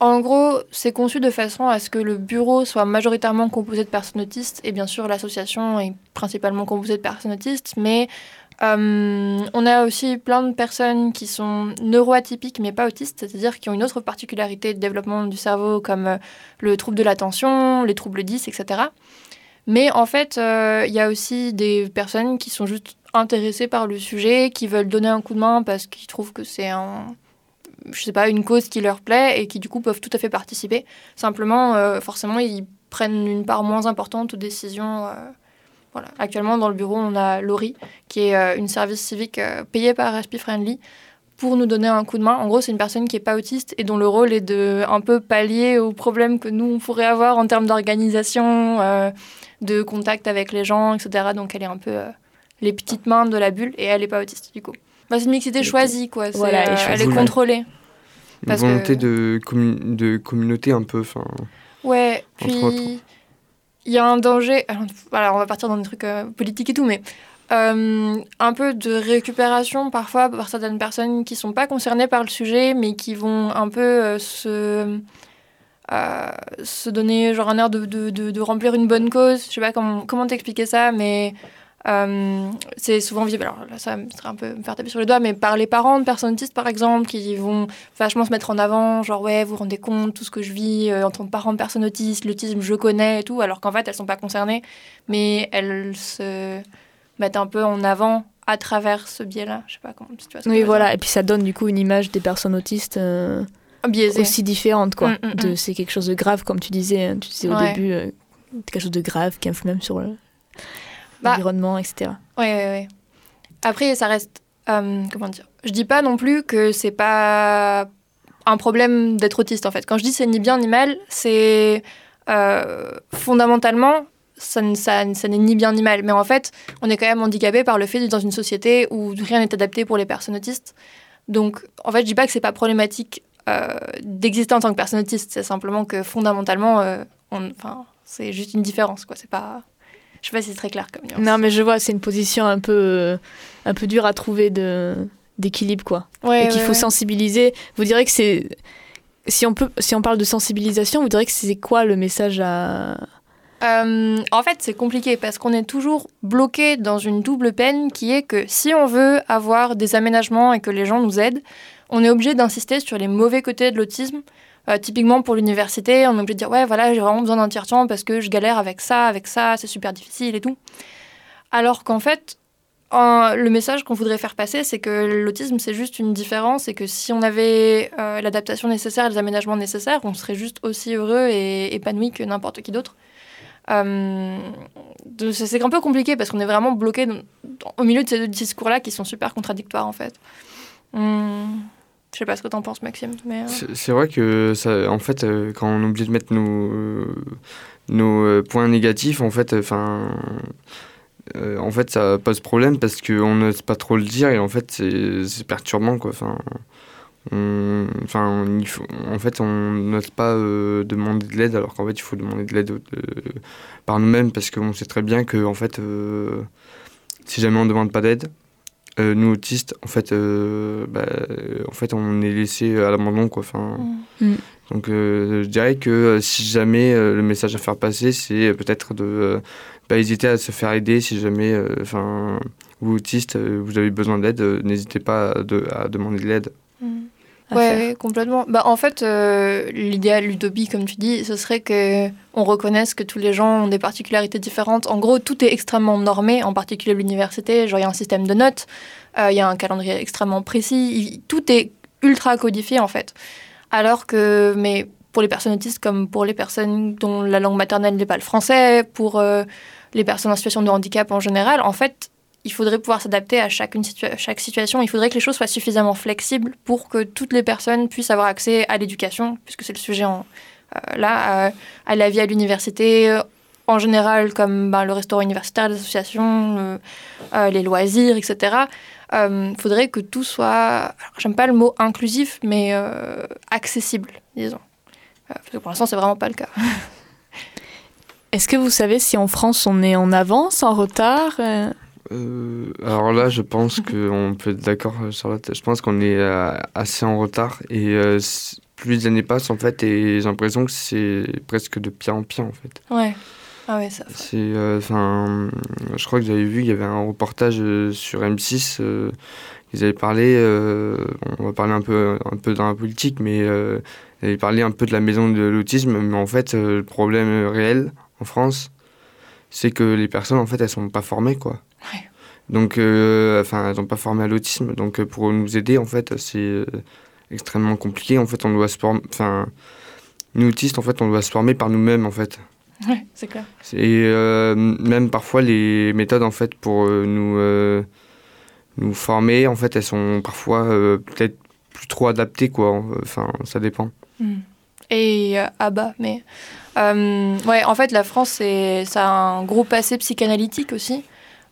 En gros, c'est conçu de façon à ce que le bureau soit majoritairement composé de personnes autistes, et bien sûr l'association est principalement composée de personnes autistes, mais euh, on a aussi plein de personnes qui sont neuroatypiques mais pas autistes, c'est-à-dire qui ont une autre particularité de développement du cerveau comme euh, le trouble de l'attention, les troubles 10, etc. Mais en fait, euh, il y a aussi des personnes qui sont juste intéressées par le sujet, qui veulent donner un coup de main parce qu'ils trouvent que c'est un, je sais pas, une cause qui leur plaît et qui du coup peuvent tout à fait participer. Simplement, forcément, ils prennent une part moins importante aux décisions. Voilà. Actuellement, dans le bureau, on a Laurie, qui est euh, une service civique euh, payée par Respi Friendly pour nous donner un coup de main. En gros, c'est une personne qui n'est pas autiste et dont le rôle est de un peu pallier aux problèmes que nous, on pourrait avoir en termes d'organisation, euh, de contact avec les gens, etc. Donc, elle est un peu euh, les petites mains de la bulle et elle n'est pas autiste, du coup. Bah, c'est une mixité choisie, quoi. C'est, Voilà, elle est euh, elle est contrôlée. Une volonté que- de, de communauté un peu. Enfin, Ouais, Entre autres. Il y a un danger. Alors, voilà, on va partir dans des trucs euh, politiques et tout, mais euh, un peu de récupération parfois par certaines personnes qui sont pas concernées par le sujet, mais qui vont un peu euh, se euh, donner genre un air de, de remplir une bonne cause. Je sais pas comment, comment t'expliquer ça, mais Euh, c'est souvent visible, alors là ça serait un peu me faire taper sur les doigts, mais par les parents de personnes autistes par exemple, qui vont vachement se mettre en avant, genre ouais, vous vous rendez compte, tout ce que je vis euh, en tant que parent de personnes autistes, l'autisme je connais et tout, alors qu'en fait elles sont pas concernées, mais elles se mettent un peu en avant à travers ce biais-là. Je sais pas comment tu vois Oui, voilà. Et puis ça donne du coup une image des personnes autistes euh, Biaisée. aussi différente, quoi. Mm, mm, mm. c'est quelque chose de grave, comme tu disais. hein. Tu disais au Ouais. début, euh, quelque chose de grave qui influe même sur le- Bah, l'environnement, etc. Ouais, ouais, ouais. Après, ça reste. euh, comment dire Je dis pas non plus que c'est pas un problème d'être autiste, en fait. Quand je dis c'est ni bien ni mal, c'est. euh, fondamentalement, ça, ne- ça, ça n'est ni bien ni mal. Mais en fait, on est quand même handicapé par le fait d'être dans une société où rien n'est adapté pour les personnes autistes. Donc, en fait, je dis pas que c'est pas problématique euh, d'exister en tant que personne autiste. C'est simplement que fondamentalement, euh, on- enfin, c'est juste une différence, quoi. C'est pas. Je sais pas si c'est très clair comme nuance. Non, mais je vois, c'est une position un peu, euh, un peu dure à trouver de, d'équilibre, quoi. Ouais, et qu'il ouais, faut ouais. sensibiliser. Vous direz que c'est. Si on, peut, si on parle de sensibilisation, vous direz que c'est quoi le message à. Euh, en fait, c'est compliqué parce qu'on est toujours bloqué dans une double peine qui est que si on veut avoir des aménagements et que les gens nous aident, on est obligé d'insister sur les mauvais côtés de l'autisme. Euh, typiquement pour l'université, on est obligé de dire ouais voilà j'ai vraiment besoin d'un tiers-temps parce que je galère avec ça, avec ça, c'est super difficile et tout. Alors qu'en fait, le message qu'on voudrait faire passer, c'est que l'autisme c'est juste une différence et que si on avait euh, l'adaptation nécessaire les aménagements nécessaires, on serait juste aussi heureux et épanoui que n'importe qui d'autre. Euh, c'est un peu compliqué parce qu'on est vraiment bloqué au milieu de ces deux discours-là qui sont super contradictoires en fait. Hum, je sais pas ce que t'en penses, Maxime. Mais, euh, C'est vrai que ça, en fait, euh, quand on oublie de mettre nos, euh, points négatifs, en fait, enfin, en fait, ça pose problème parce qu'on n'ose pas trop le dire et en fait, c'est perturbant, quoi. Enfin, en fait, on n'ose pas demander de l'aide alors qu'en fait, il faut demander de l'aide par nous-mêmes parce qu'on sait très bien que, en fait, si jamais on ne demande pas d'aide, euh, nous autistes, en fait, euh, bah, en fait, on est laissé à l'abandon, quoi. Enfin, Mm. donc, euh, je dirais que euh, si jamais euh, le message à faire passer, c'est peut-être de euh, pas hésiter à se faire aider. Si jamais, euh, enfin, vous autistes, euh, vous avez besoin d'aide, euh, n'hésitez pas à, de- à demander de l'aide. Ouais, ouais, complètement. Bah, en fait, euh, l'idéal, l'utopie, comme tu dis, ce serait que on reconnaisse que tous les gens ont des particularités différentes. En gros, tout est extrêmement normé, en particulier l'université. Genre, il y a un système de notes, euh, il y a un calendrier extrêmement précis. tout est ultra codifié, en fait. Alors que, mais pour les personnes autistes comme pour les personnes dont la langue maternelle n'est pas le français, pour euh, les personnes en situation de handicap en général, en fait, il faudrait pouvoir s'adapter à chaque situation. Il faudrait que les choses soient suffisamment flexibles pour que toutes les personnes puissent avoir accès à l'éducation, puisque c'est le sujet euh, là, euh, à la vie à l'université euh, en général, comme ben, le restaurant universitaire, les associations, les loisirs, etc. Il faudrait que tout soit, j'aime pas le mot inclusif, mais accessible, disons. Parce que pour l'instant, c'est vraiment pas le cas. Est-ce que vous savez si en France on est en avance, en retard euh Euh, alors là, je pense qu'on peut être d'accord, euh, Charlotte. Je pense qu'on est euh, assez en retard et euh, plus les années passent, en fait, et j'ai l'impression que c'est presque de pire en pire, en fait. Ouais. Ah ouais, ça. C'est, euh, enfin, je crois que j'avais vu, il y avait un reportage euh, sur M6. euh, ils avaient parlé, euh, on va parler un peu, un peu dans la politique, mais euh, ils avaient parlé un peu de la maison de l'autisme. Mais en fait, euh, le problème réel en France, c'est que les personnes, en fait, elles sont pas formées, quoi. Donc, euh, enfin, elles sont pas formées à l'autisme. Donc, euh, pour nous aider, en fait, c'est euh, extrêmement compliqué. En fait, on doit se former, enfin, nous autistes, en fait, on doit se former par nous-mêmes, en fait. Ouais, c'est clair. Et euh, même parfois, les méthodes, en fait, pour euh, nous, nous former, en fait, elles sont parfois peut-être plus trop adaptées, quoi. Enfin, ça dépend. Mm. Et euh, ah bah, mais euh, ouais, en fait, la France, c'est ça a un gros passé psychanalytique aussi.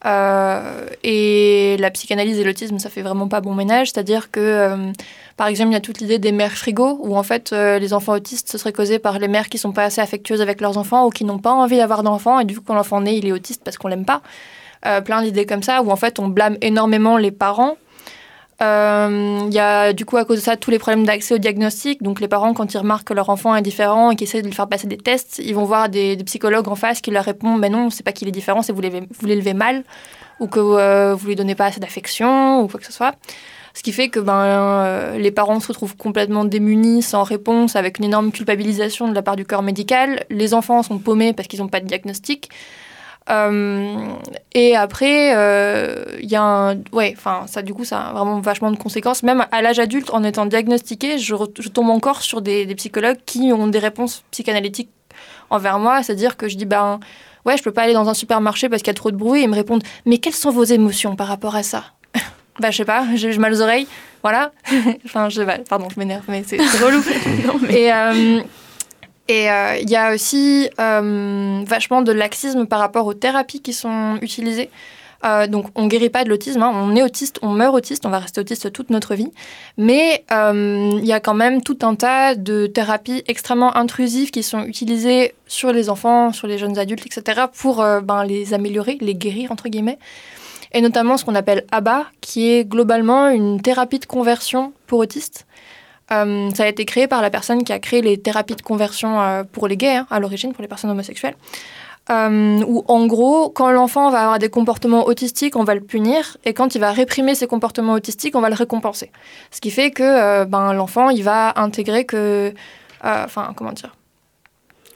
Euh, et la psychanalyse et l'autisme, ça fait vraiment pas bon ménage. C'est-à-dire que, euh, par exemple, il y a toute l'idée des mères frigo, où en fait, euh, les enfants autistes, ce serait causé par les mères qui sont pas assez affectueuses avec leurs enfants ou qui n'ont pas envie d'avoir d'enfants, et du coup, quand l'enfant naît, il est autiste parce qu'on l'aime pas. Plein d'idées comme ça, où en fait, on blâme énormément les parents. Euh, Il y a du coup à cause de ça tous les problèmes d'accès au diagnostic. Donc les parents, quand ils remarquent que leur enfant est différent et qu'ils essaient de lui faire passer des tests, ils vont voir des, psychologues en face qui leur répondent Mais non, c'est pas qu'il est différent, c'est vous l'élevez mal ou que euh, vous lui donnez pas assez d'affection ou quoi que ce soit. Ce qui fait que ben, euh, les parents se retrouvent complètement démunis, sans réponse, avec une énorme culpabilisation de la part du corps médical. Les enfants sont paumés parce qu'ils n'ont pas de diagnostic. Euh, et après, euh, il y a un. Ouais, enfin, ça, du coup, ça a vraiment vachement de conséquences. Même à l'âge adulte, en étant diagnostiqué, je, je tombe encore sur des, des psychologues qui ont des réponses psychanalytiques envers moi. C'est-à-dire que je dis, ben, ouais, je peux pas aller dans un supermarché parce qu'il y a trop de bruit. Et ils me répondent, mais quelles sont vos émotions par rapport à ça? Bah, je sais pas, j'ai mal aux oreilles, voilà. enfin, je pardon, je m'énerve, mais c'est c'est relou. Et. euh, et euh, il y a aussi euh, vachement de laxisme par rapport aux thérapies qui sont utilisées. Euh, donc, on guérit pas de l'autisme. hein. On est autiste, on meurt autiste, on va rester autiste toute notre vie. Mais il y a quand même tout un tas de thérapies extrêmement intrusives qui sont utilisées sur les enfants, sur les jeunes adultes, etc., pour ben, les améliorer, les guérir, entre guillemets. Et notamment ce qu'on appelle ABA, qui est globalement une thérapie de conversion pour autistes. Euh, ça a été créé par la personne qui a créé les thérapies de conversion euh, pour les gays, hein, à l'origine, pour les personnes homosexuelles. Euh, où en gros, quand l'enfant va avoir des comportements autistiques, on va le punir, et quand il va réprimer ses comportements autistiques, on va le récompenser. Ce qui fait que euh, ben, l'enfant, il va intégrer que... Enfin, comment dire?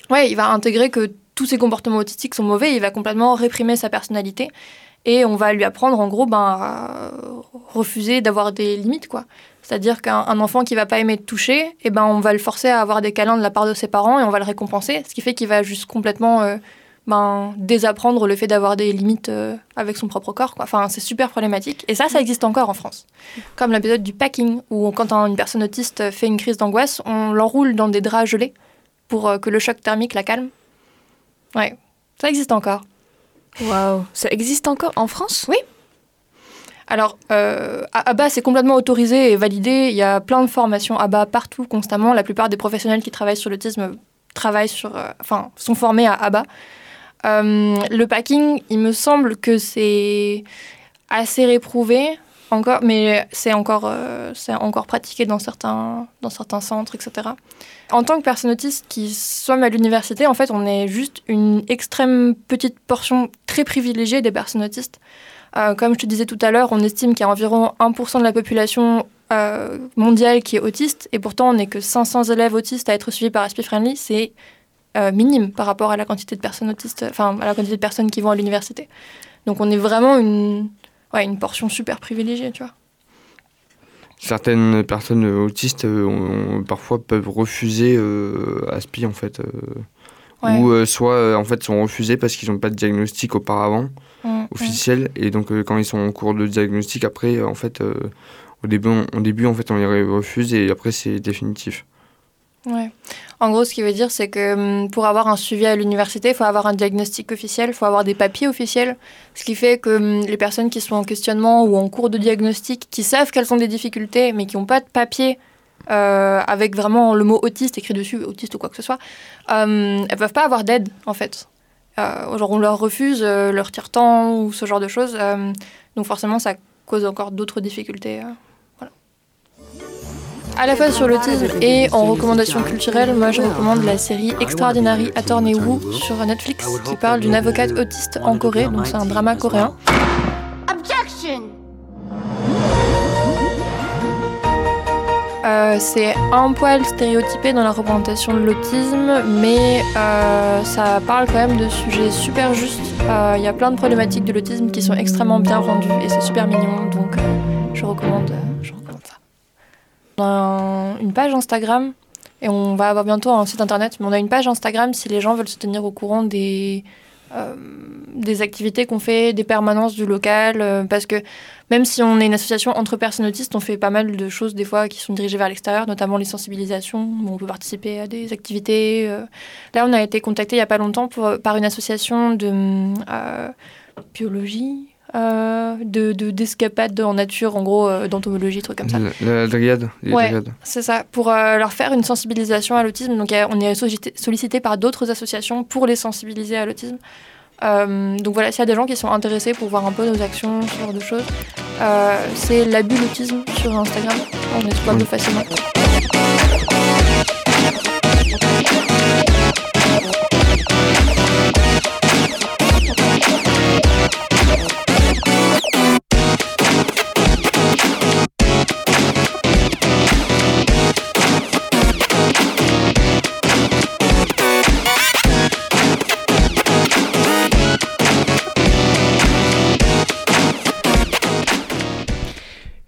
Ouais, il va intégrer que tous ses comportements autistiques sont mauvais, il va complètement réprimer sa personnalité, et on va lui apprendre en gros ben, à refuser d'avoir des limites, quoi. C'est-à-dire qu'un un enfant qui va pas aimer être touché, eh ben, on va le forcer à avoir des câlins de la part de ses parents et on va le récompenser, ce qui fait qu'il va juste complètement euh, ben, désapprendre le fait d'avoir des limites euh, avec son propre corps. Quoi. Enfin, c'est super problématique. Et ça, ça existe encore en France. Comme l'épisode du packing, où quand un- une personne autiste fait une crise d'angoisse, on l'enroule dans des draps gelés pour euh, que le choc thermique la calme. Ouais, ça existe encore. Waouh, ça existe encore en France? Oui. Alors, euh, ABBA, c'est complètement autorisé et validé. Il y a plein de formations ABBA partout, constamment. La plupart des professionnels qui travaillent sur l'autisme travaillent sur, euh, enfin, sont formés à ABBA. Euh, le packing, il me semble que c'est assez réprouvé encore, mais c'est encore, euh, encore pratiqué dans certains, dans certains centres, etc. En tant que personne autiste qui sommes à l'université, en fait, on est juste une extrême petite portion très privilégiée des personnes autistes. Euh, comme je te disais tout à l'heure, on estime qu'il y a environ 1% de la population euh, mondiale qui est autiste, et pourtant on n'est que 500 élèves autistes à être suivis par Aspie Friendly, c'est euh, minime par rapport à la quantité de personnes autistes, enfin à la quantité de personnes qui vont à l'université. Donc on est vraiment une, ouais, une portion super privilégiée, tu vois. Certaines personnes autistes ont- ont- parfois peuvent refuser euh, Aspi en fait. Ouais. Ou soit en fait sont refusés parce qu'ils n'ont pas de diagnostic auparavant Mm, officiel et donc euh, quand ils sont en cours de diagnostic après euh, en fait euh, au début on, au début en fait on les refuse et après c'est définitif. Ouais. En gros, ce qui veut dire, c'est que hum, pour avoir un suivi à l'université, il faut avoir un diagnostic officiel, il faut avoir des papiers officiels. Ce qui fait que hum, les personnes qui sont en questionnement ou en cours de diagnostic, qui savent qu'elles ont des difficultés, mais qui n'ont pas de papier euh, avec vraiment le mot autiste écrit dessus, autiste ou quoi que ce soit, elles peuvent pas avoir d'aide, en fait. Euh, genre, on leur refuse, euh, leur tire-temps ou ce genre de choses. euh, donc, forcément, ça cause encore d'autres difficultés. voilà. À la fois sur l'autisme et en recommandation culturelle, moi je recommande la série Extraordinary Attorney Woo sur Netflix qui parle d'une avocate autiste en Corée, donc c'est un drama coréen. Objection! Euh, c'est un poil stéréotypé dans la représentation de l'autisme, mais euh, ça parle quand même de sujets super justes. Euh, Il y a plein de problématiques de l'autisme qui sont extrêmement bien rendues et c'est super mignon, donc je, recommande, je recommande ça. On a un- une page Instagram et on va avoir bientôt un site internet, mais on a une page Instagram si les gens veulent se tenir au courant des, euh, des activités qu'on fait, des permanences du local, euh, parce que même si on est une association entre personnes autistes, on fait pas mal de choses des fois qui sont dirigées vers l'extérieur, notamment les sensibilisations, on peut participer à des activités. euh. Là, on a été contacté il y a pas longtemps par une association de biologie, euh, de de- d'escapade en nature, en gros, euh, d'entomologie, trucs comme ça. La, la dryade, Ouais, c'est ça, pour euh, leur faire une sensibilisation à l'autisme. Donc, euh, on est sollicité, par d'autres associations pour les sensibiliser à l'autisme. Donc voilà, s'il y a des gens qui sont intéressés pour voir un peu nos actions, ce genre de choses, c'est la bulle autisme sur Instagram. On exploite facilement.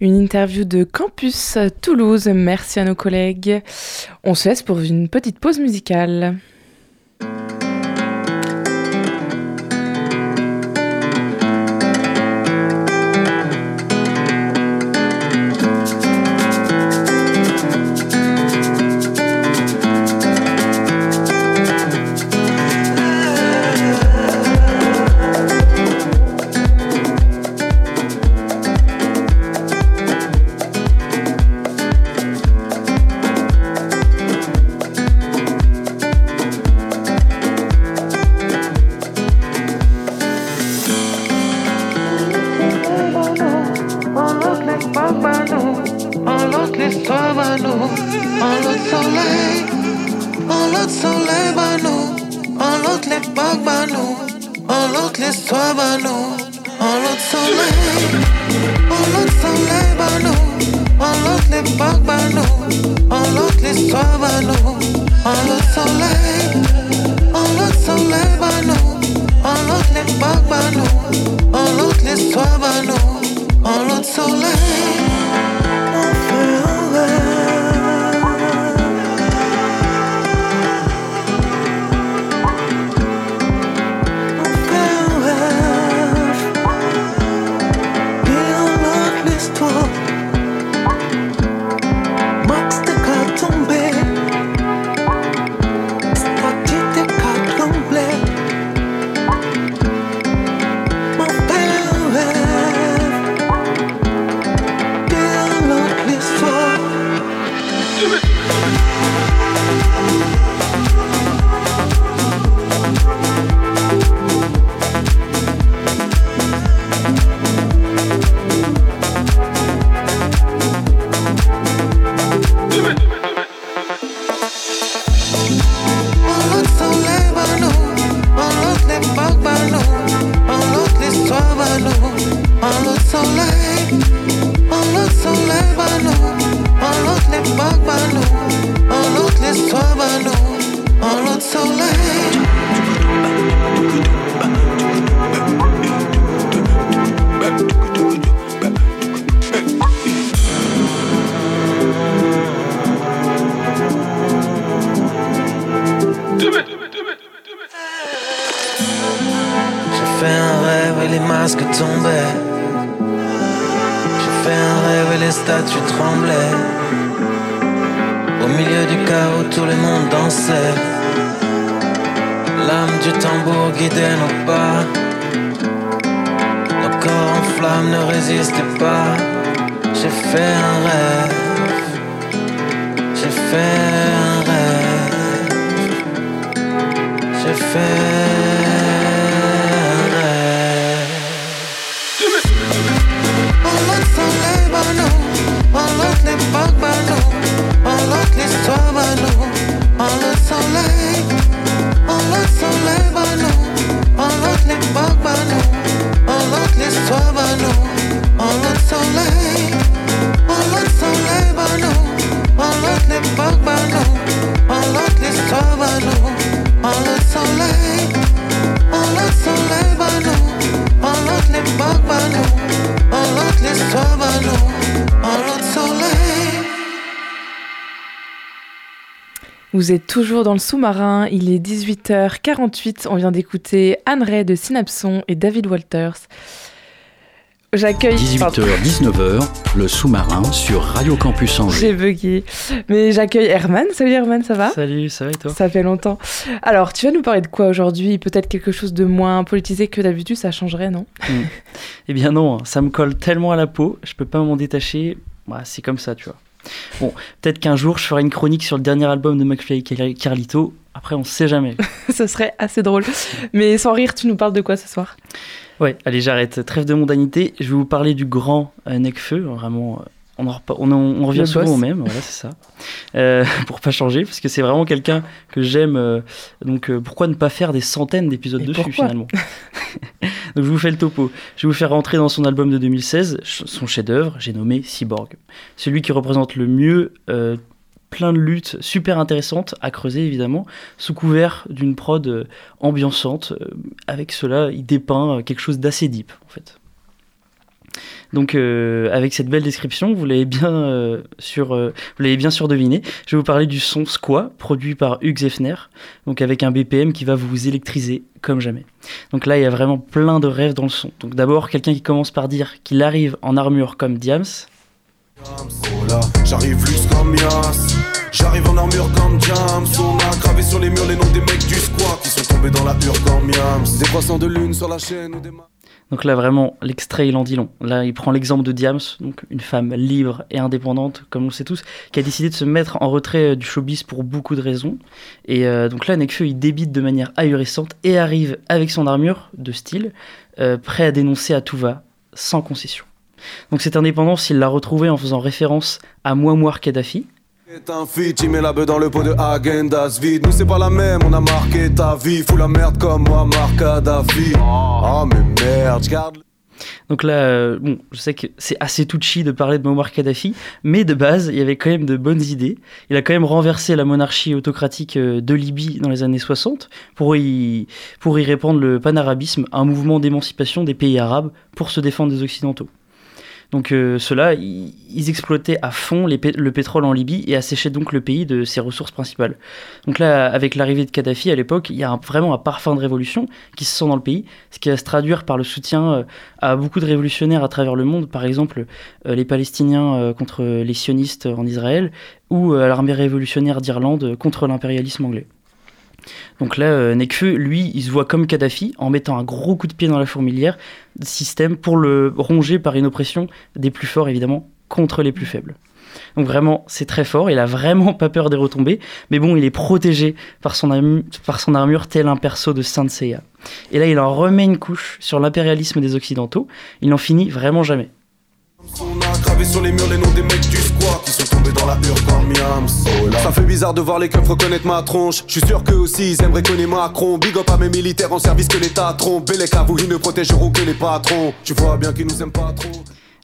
Une interview de Campus Toulouse. Merci à nos collègues. On se laisse pour une petite pause musicale. Spirit. Vous êtes toujours dans le sous-marin, il est 18h48, on vient d'écouter Anne Ray de Synapson et David Walters. J'accueille. 18h, 19h, le sous-marin sur Radio Campus Angers. J'ai bugué. Mais j'accueille Herman. Salut Herman, ça va? Salut, ça va et toi? Ça fait longtemps. Alors, tu vas nous parler de quoi aujourd'hui? Peut-être quelque chose de moins politisé que d'habitude, ça changerait, non? Mm. Eh bien non, ça me colle tellement à la peau, je peux pas m'en détacher. Bah, c'est comme ça, tu vois. Bon, peut-être qu'un jour je ferai une chronique sur le dernier album de McFly et Carlito, Après, on sait jamais. Ce serait assez drôle. Mais sans rire, tu nous parles de quoi ce soir? Ouais, allez, j'arrête. Trêve de mondanité. Je vais vous parler du grand euh, Necfeu. Vraiment, euh, on, en on, en- on revient souvent au même. Voilà, c'est ça. Euh, pour pas changer, parce que c'est vraiment quelqu'un que j'aime. euh, donc, euh, pourquoi ne pas faire des centaines d'épisodes dessus finalement? Donc, je vous fais le topo. Je vais vous faire rentrer dans son album de 2016, ch- son chef-d'œuvre, j'ai nommé Cyborg. Celui qui représente le mieux. euh, plein de luttes super intéressantes à creuser évidemment, sous couvert d'une prod euh, ambiançante. Euh, avec cela, il dépeint euh, quelque chose d'assez deep en fait. Donc euh, avec cette belle description, vous l'avez bien euh, sur, euh, vous l'avez bien sûr deviné. Je vais vous parler du son Squat produit par Hugh Zefner, donc avec un BPM qui va vous électriser comme jamais. Donc là, il y a vraiment plein de rêves dans le son. Donc d'abord, quelqu'un qui commence par dire qu'il arrive en armure comme Diams. Oh j'arrive comme Yas. J'arrive en armure comme Jams. On a gravé sur les murs les noms des mecs du squat qui sont tombés dans la hure comme Yams. Des croissants de lune sur la chaîne ou des Donc là, vraiment, l'extrait, il en dit long. Là, il prend l'exemple de Diams, une femme libre et indépendante, comme on sait tous, qui a décidé de se mettre en retrait euh, du showbiz pour beaucoup de raisons. Et euh, donc là, Nekfeu, il débite de manière ahurissante et arrive avec son armure de style, euh, prêt à dénoncer à tout va, sans concession. Donc cette indépendance, il l'a retrouvée en faisant référence à Muammar Kadhafi, C'est un feat, il met la bœuf dans le pot de Agendas vide. Nous c'est pas la même, on a marqué ta vie. Fous la merde comme moi, Kadhafi. Oh mais merde, j'garde. Donc là, euh, bon, je sais que c'est assez touchy de parler de Muammar Kadhafi, mais de base, il y avait quand même de bonnes idées. Il a quand même renversé la monarchie autocratique euh, de Libye dans les années 60 pour y, pour y répandre le panarabisme, un mouvement d'émancipation des pays arabes pour se défendre des Occidentaux. Donc euh, ceux-là, ils, exploitaient à fond le pétrole en Libye et asséchaient donc le pays de ses ressources principales. Donc là, avec l'arrivée de Kadhafi à l'époque, il y a vraiment un parfum de révolution qui se sent dans le pays, ce qui va se traduire par le soutien euh, à beaucoup de révolutionnaires à travers le monde, par exemple euh, les Palestiniens euh, contre les sionistes en Israël ou l'armée révolutionnaire d'Irlande contre l'impérialisme anglais. Donc là, euh, Nekfeu, lui, il se voit comme Kadhafi en mettant un gros coup de pied dans la fourmilière système pour le ronger par une oppression des plus forts, évidemment, contre les plus faibles. Donc vraiment, c'est très fort. Il a vraiment pas peur des retombées, mais bon, il est protégé par son, armure tel un perso de Saint Seiya. Et là, il en remet une couche sur l'impérialisme des Occidentaux. Il n'en finit vraiment jamais. Dans la. Oh là. Ça fait bizarre de voir les keufs reconnaître ma tronche. Je suis sûr qu'eux aussi ils aimeraient connaître Macron. Big up à mes militaires en service que l'État trompe. Et les ils ne protégeront que les patrons. Tu vois bien qu'ils nous aiment pas trop.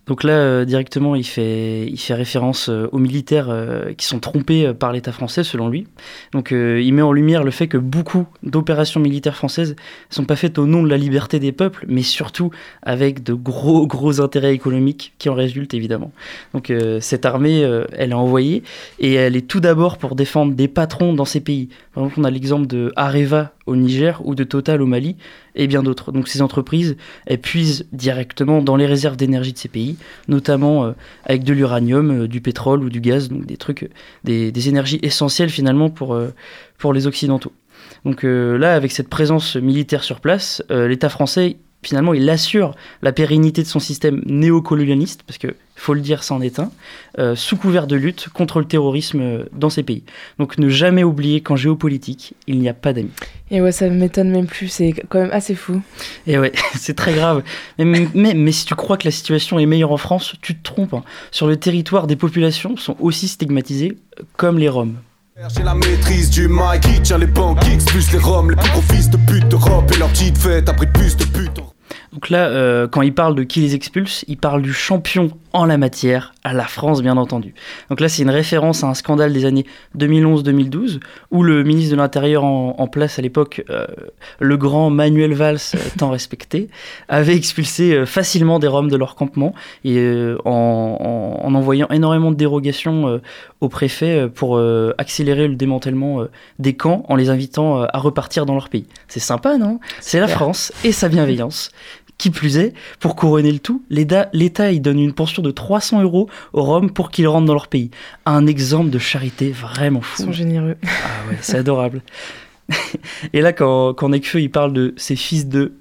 Donc là, euh, directement, il fait, référence euh, aux militaires euh, qui sont trompés par l'État français, selon lui. Donc il met en lumière le fait que beaucoup d'opérations militaires françaises ne sont pas faites au nom de la liberté des peuples, mais surtout avec de gros, gros intérêts économiques qui en résultent, évidemment. Donc cette armée, elle est envoyée, et elle est tout d'abord pour défendre des patrons dans ces pays. Par exemple, on a l'exemple de Areva au Niger ou de Total au Mali, et bien d'autres. Donc ces entreprises, elles puisent directement dans les réserves d'énergie de ces pays, notamment euh, avec de l'uranium, euh, du pétrole ou du gaz, donc des trucs, des, énergies essentielles finalement pour, euh, pour les Occidentaux. Donc là, avec cette présence militaire sur place, l'État français, finalement, il assure la pérennité de son système néocolonialiste, parce que, faut le dire, ça en est un, euh, sous couvert de lutte contre le terrorisme euh, dans ces pays. Donc ne jamais oublier qu'en géopolitique, il n'y a pas d'amis. Et ouais, ça m'étonne même plus, c'est quand même assez fou. Et ouais, c'est très grave. Mais, mais, mais si tu crois que la situation est meilleure en France, tu te trompes. hein. Sur le territoire, des populations sont aussi stigmatisées euh, comme les Roms. J'ai la maîtrise du mic qui tient les pancakes plus les roms, les plus gros fils de pute d'Europe et leur petite fête après plus de pute. Donc là, euh, quand il parle de qui les expulse, il parle du champion en la matière, à la France bien entendu. Donc là, c'est une référence à un scandale des années 2011-2012, où le ministre de l'Intérieur en, en place à l'époque, euh, le grand Manuel Valls, euh, tant respecté, avait expulsé euh, facilement des Roms de leur campement, et euh, en, en- en envoyant énormément de dérogations euh, au préfet euh, pour accélérer le démantèlement des camps en les invitant à repartir dans leur pays. C'est sympa, non? C'est la. France et sa bienveillance. Qui plus est, pour couronner le tout, l'État, il donne une pension de 300 euros aux Roms pour qu'ils rentrent dans leur pays. Un exemple de charité vraiment Ils fou. sont généreux. Ah ouais, c'est adorable. Et là, quand, quand Nekfeu il parle de ses fils de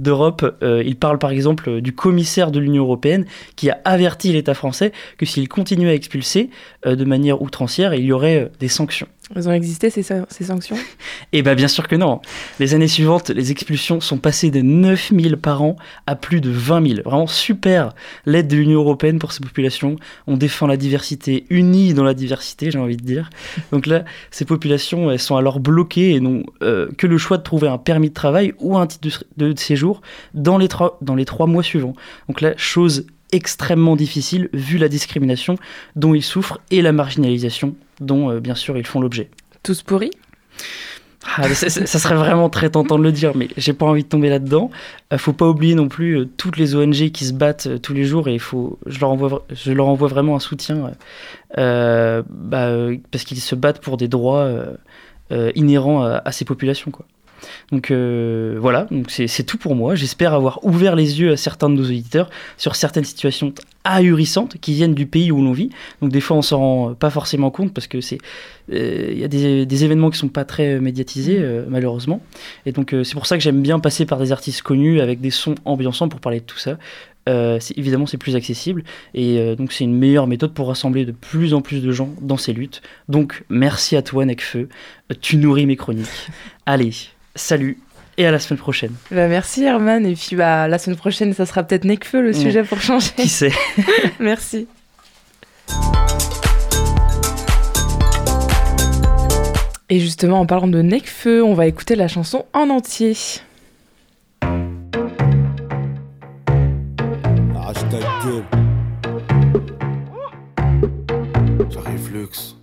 d'Europe, euh, il parle par exemple du commissaire de l'Union européenne qui a averti l'État français que s'il continuait à expulser euh, de manière outrancière, il y aurait euh, des sanctions. Elles ont existé ces, sanctions? Eh bien, bien sûr que non. Les années suivantes, les expulsions sont passées de 9000 par an à plus de 20 000. Vraiment super l'aide de l'Union européenne pour ces populations. On défend la diversité, unie dans la diversité, j'ai envie de dire. Donc là, ces populations, elles sont alors bloquées et n'ont euh, que le choix de trouver un permis de travail ou un titre de, de séjour dans les, dans les trois mois suivants. Donc là, chose extrêmement difficile vu la discrimination dont ils souffrent et la marginalisation dont euh, bien sûr ils font l'objet. Tous pourris? Ah, ça, ça, serait vraiment très tentant de le dire, mais j'ai pas envie de tomber là-dedans. Euh, faut pas oublier non plus euh, toutes les ONG qui se battent euh, tous les jours et faut, je leur envoie, je leur envoie vraiment un soutien bah, parce qu'ils se battent pour des droits inhérents à, à, ces populations, quoi. Donc euh, voilà, donc c'est tout pour moi. J'espère avoir ouvert les yeux à certains de nos auditeurs sur certaines situations ahurissantes qui viennent du pays où l'on vit. Donc des fois on s'en rend pas forcément compte parce que c'est il euh, y a des, des, événements qui sont pas très médiatisés euh, malheureusement. Et donc c'est pour ça que j'aime bien passer par des artistes connus avec des sons ambiançants pour parler de tout ça. Évidemment, c'est plus accessible et donc c'est une meilleure méthode pour rassembler de plus en plus de gens dans ces luttes. Donc, merci à toi, Necfeu. Tu nourris mes chroniques. Allez, salut et à la semaine prochaine. Bah merci Herman et puis bah la semaine prochaine ça sera peut-être Necfeu le sujet pour changer. Qui sait Merci. Et justement en parlant de Necfeu, on va écouter la chanson en entier. J'arrive luxe.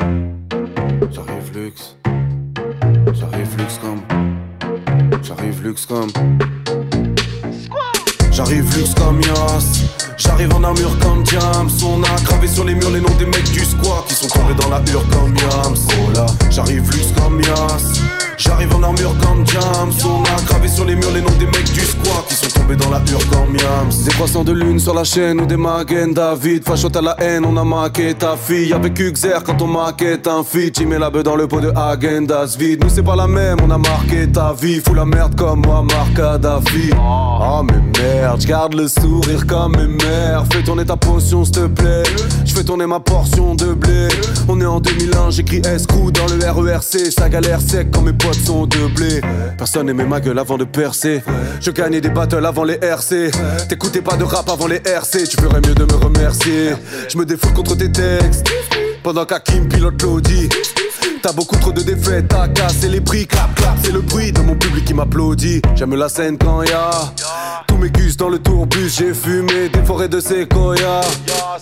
J'arrive luxe comme. J'arrive luxe comme Yas. J'arrive en armure comme Diams. On a gravé sur les murs les noms des mecs du squat qui sont tombés dans la hure comme Yams. Oh là, j'arrive luxe comme Yas. J'arrive en armure comme Jams On a gravé sur les murs les noms des mecs du squat Qui sont tombés dans la hure comme Des croissants de lune sur la chaîne ou des Magen David Fachote à la haine, on a maqué ta fille Avec Uxer. Quand on maquette un feat Tu mets la beuh dans le pot de Agendas. Vide Nous c'est pas la même, on a marqué ta vie. Fous la merde comme moi, Marc Kadhafi Oh mais merde, j'garde le sourire comme mes mères. Fais tourner ta potion s'il te plaît J'fais tourner ma portion de blé. On est en 2001, j'écris S-Crew dans le RERC Ça galère sec quand mes potes de blé. Personne aimait ma gueule avant de percer. Je gagnais des battles avant les RC. T'écoutais pas de rap avant les RC. Tu ferais mieux de me remercier. Je me défoule contre tes textes. Pendant qu'Hakim pilote l'audi. T'as beaucoup trop de défaites, t'as cassé les prix, clap clap, c'est le bruit de mon public qui m'applaudit. J'aime la scène quand y'a tous mes gus dans le tourbus, j'ai fumé des forêts de séquoia.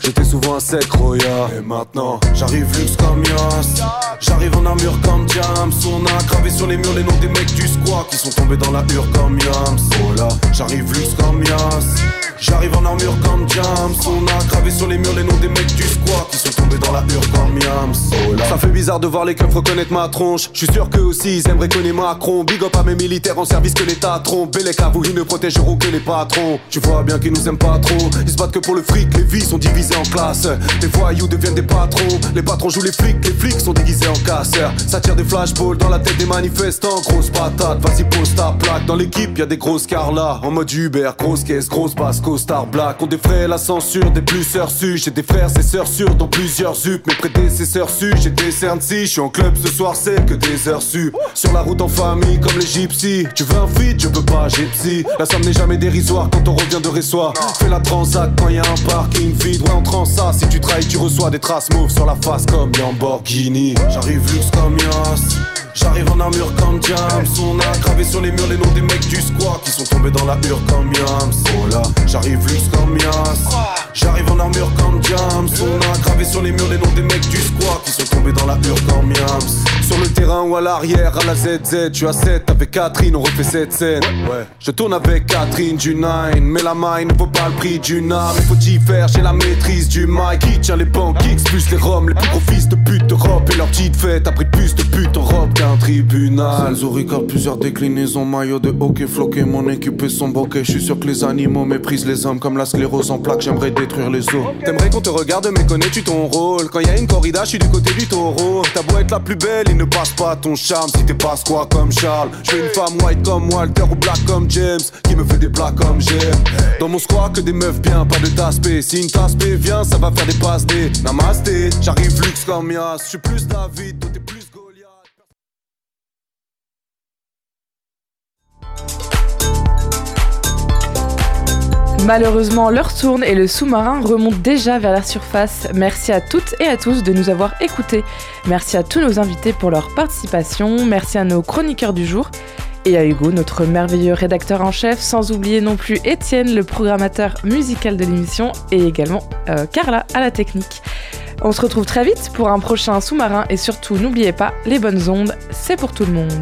J'étais souvent un sec roya. Et maintenant, j'arrive luxe comme Yas. J'arrive en armure comme Jams. On a gravé sur les murs les noms des mecs du squat qui sont tombés dans la hure comme Yams. Oh j'arrive luxe comme Yas. J'arrive en armure comme Jams. On a gravé sur les murs les noms des mecs du squat qui sont tombés dans la hure comme Yams. Oh ça fait bizarre de voir les keufs reconnaître ma tronche. Je suis sûr que aussi ils aimeraient connaître Macron. Big up à mes militaires en service que l'État trompe. Bellec à vous, ils ne protégeront que les patrons. Tu vois bien qu'ils nous aiment pas trop. Ils se battent que pour le fric, les vies sont divisées en classes. Les voyous deviennent des patrons. Les patrons jouent les flics, les flics sont déguisés en casseurs. Ça tire des flashballs dans la tête des manifestants. Grosse patate, vas-y pose ta plaque. Dans l'équipe, y a des grosses carlas. En mode Uber, grosse caisse, grosse basse, costard black. On défraie la censure des plus sœurs su. J'ai des frères et sœurs sûrs dans plusieurs zup. Mes prédécesseurs su, j'ai des cernes si. Je suis en club ce soir, c'est que des heures su. Sur la route en famille comme les gypsies. Tu veux un feat, je peux pas, j'ai psy. La somme n'est jamais dérisoire quand on revient de Ressoir. Fais la transac quand y a un parking vide. Ouais, en ça. Si tu trahis, tu reçois des traces mauves sur la face comme Lamborghini. J'arrive luxe comme Yas. J'arrive en armure comme Jams On a gravé sur les murs les noms des mecs du squat Qui sont tombés dans la hure comme Yams Oh là, j'arrive luxe comme Yas J'arrive en armure comme Jams On a gravé sur les murs les noms des mecs du squat Qui sont tombés dans la hure comme Yams Sur le terrain ou à l'arrière, à la ZZ Tu as 7 avec Catherine, on refait cette scène Ouais, je tourne avec Catherine du 9 Mais la maille ne vaut pas le prix d'une âme Il faut y faire, j'ai la maîtrise du mic Qui tient les qui expulse les roms? Les plus gros fils de pute d'Europe Et leur petite fête après plus de pute en robe un tribunal. Zorica, plusieurs déclinaisons, maillot de hockey floqué, mon équipe et son bokeh. Je suis sûr que les animaux méprisent les hommes comme la sclérose en plaques. J'aimerais détruire les os. T'aimerais qu'on te regarde, mais connais-tu ton rôle? Quand y a une corrida, je suis du côté du taureau. Beau être la plus belle et ne passe pas ton charme si t'es basse quoi comme Charles. Je veux une femme white comme Walter ou black comme James qui me fait des plats comme j'aime. Dans mon squat que des meufs bien, pas de taspé. Si une taspé vient, ça va faire des passes des namasté. J'arrive luxe comme Yas, je suis plus David, toi t'es plus Goliath. Malheureusement, l'heure tourne et le sous-marin remonte déjà vers la surface. Merci à toutes et à tous de nous avoir écoutés. Merci à tous nos invités pour leur participation. Merci à nos chroniqueurs du jour et à Hugo, notre merveilleux rédacteur en chef, sans oublier non plus Étienne, le programmateur musical de l'émission, et également euh, Carla à la technique. On se retrouve très vite pour un prochain sous-marin et surtout n'oubliez pas, les bonnes ondes, c'est pour tout le monde.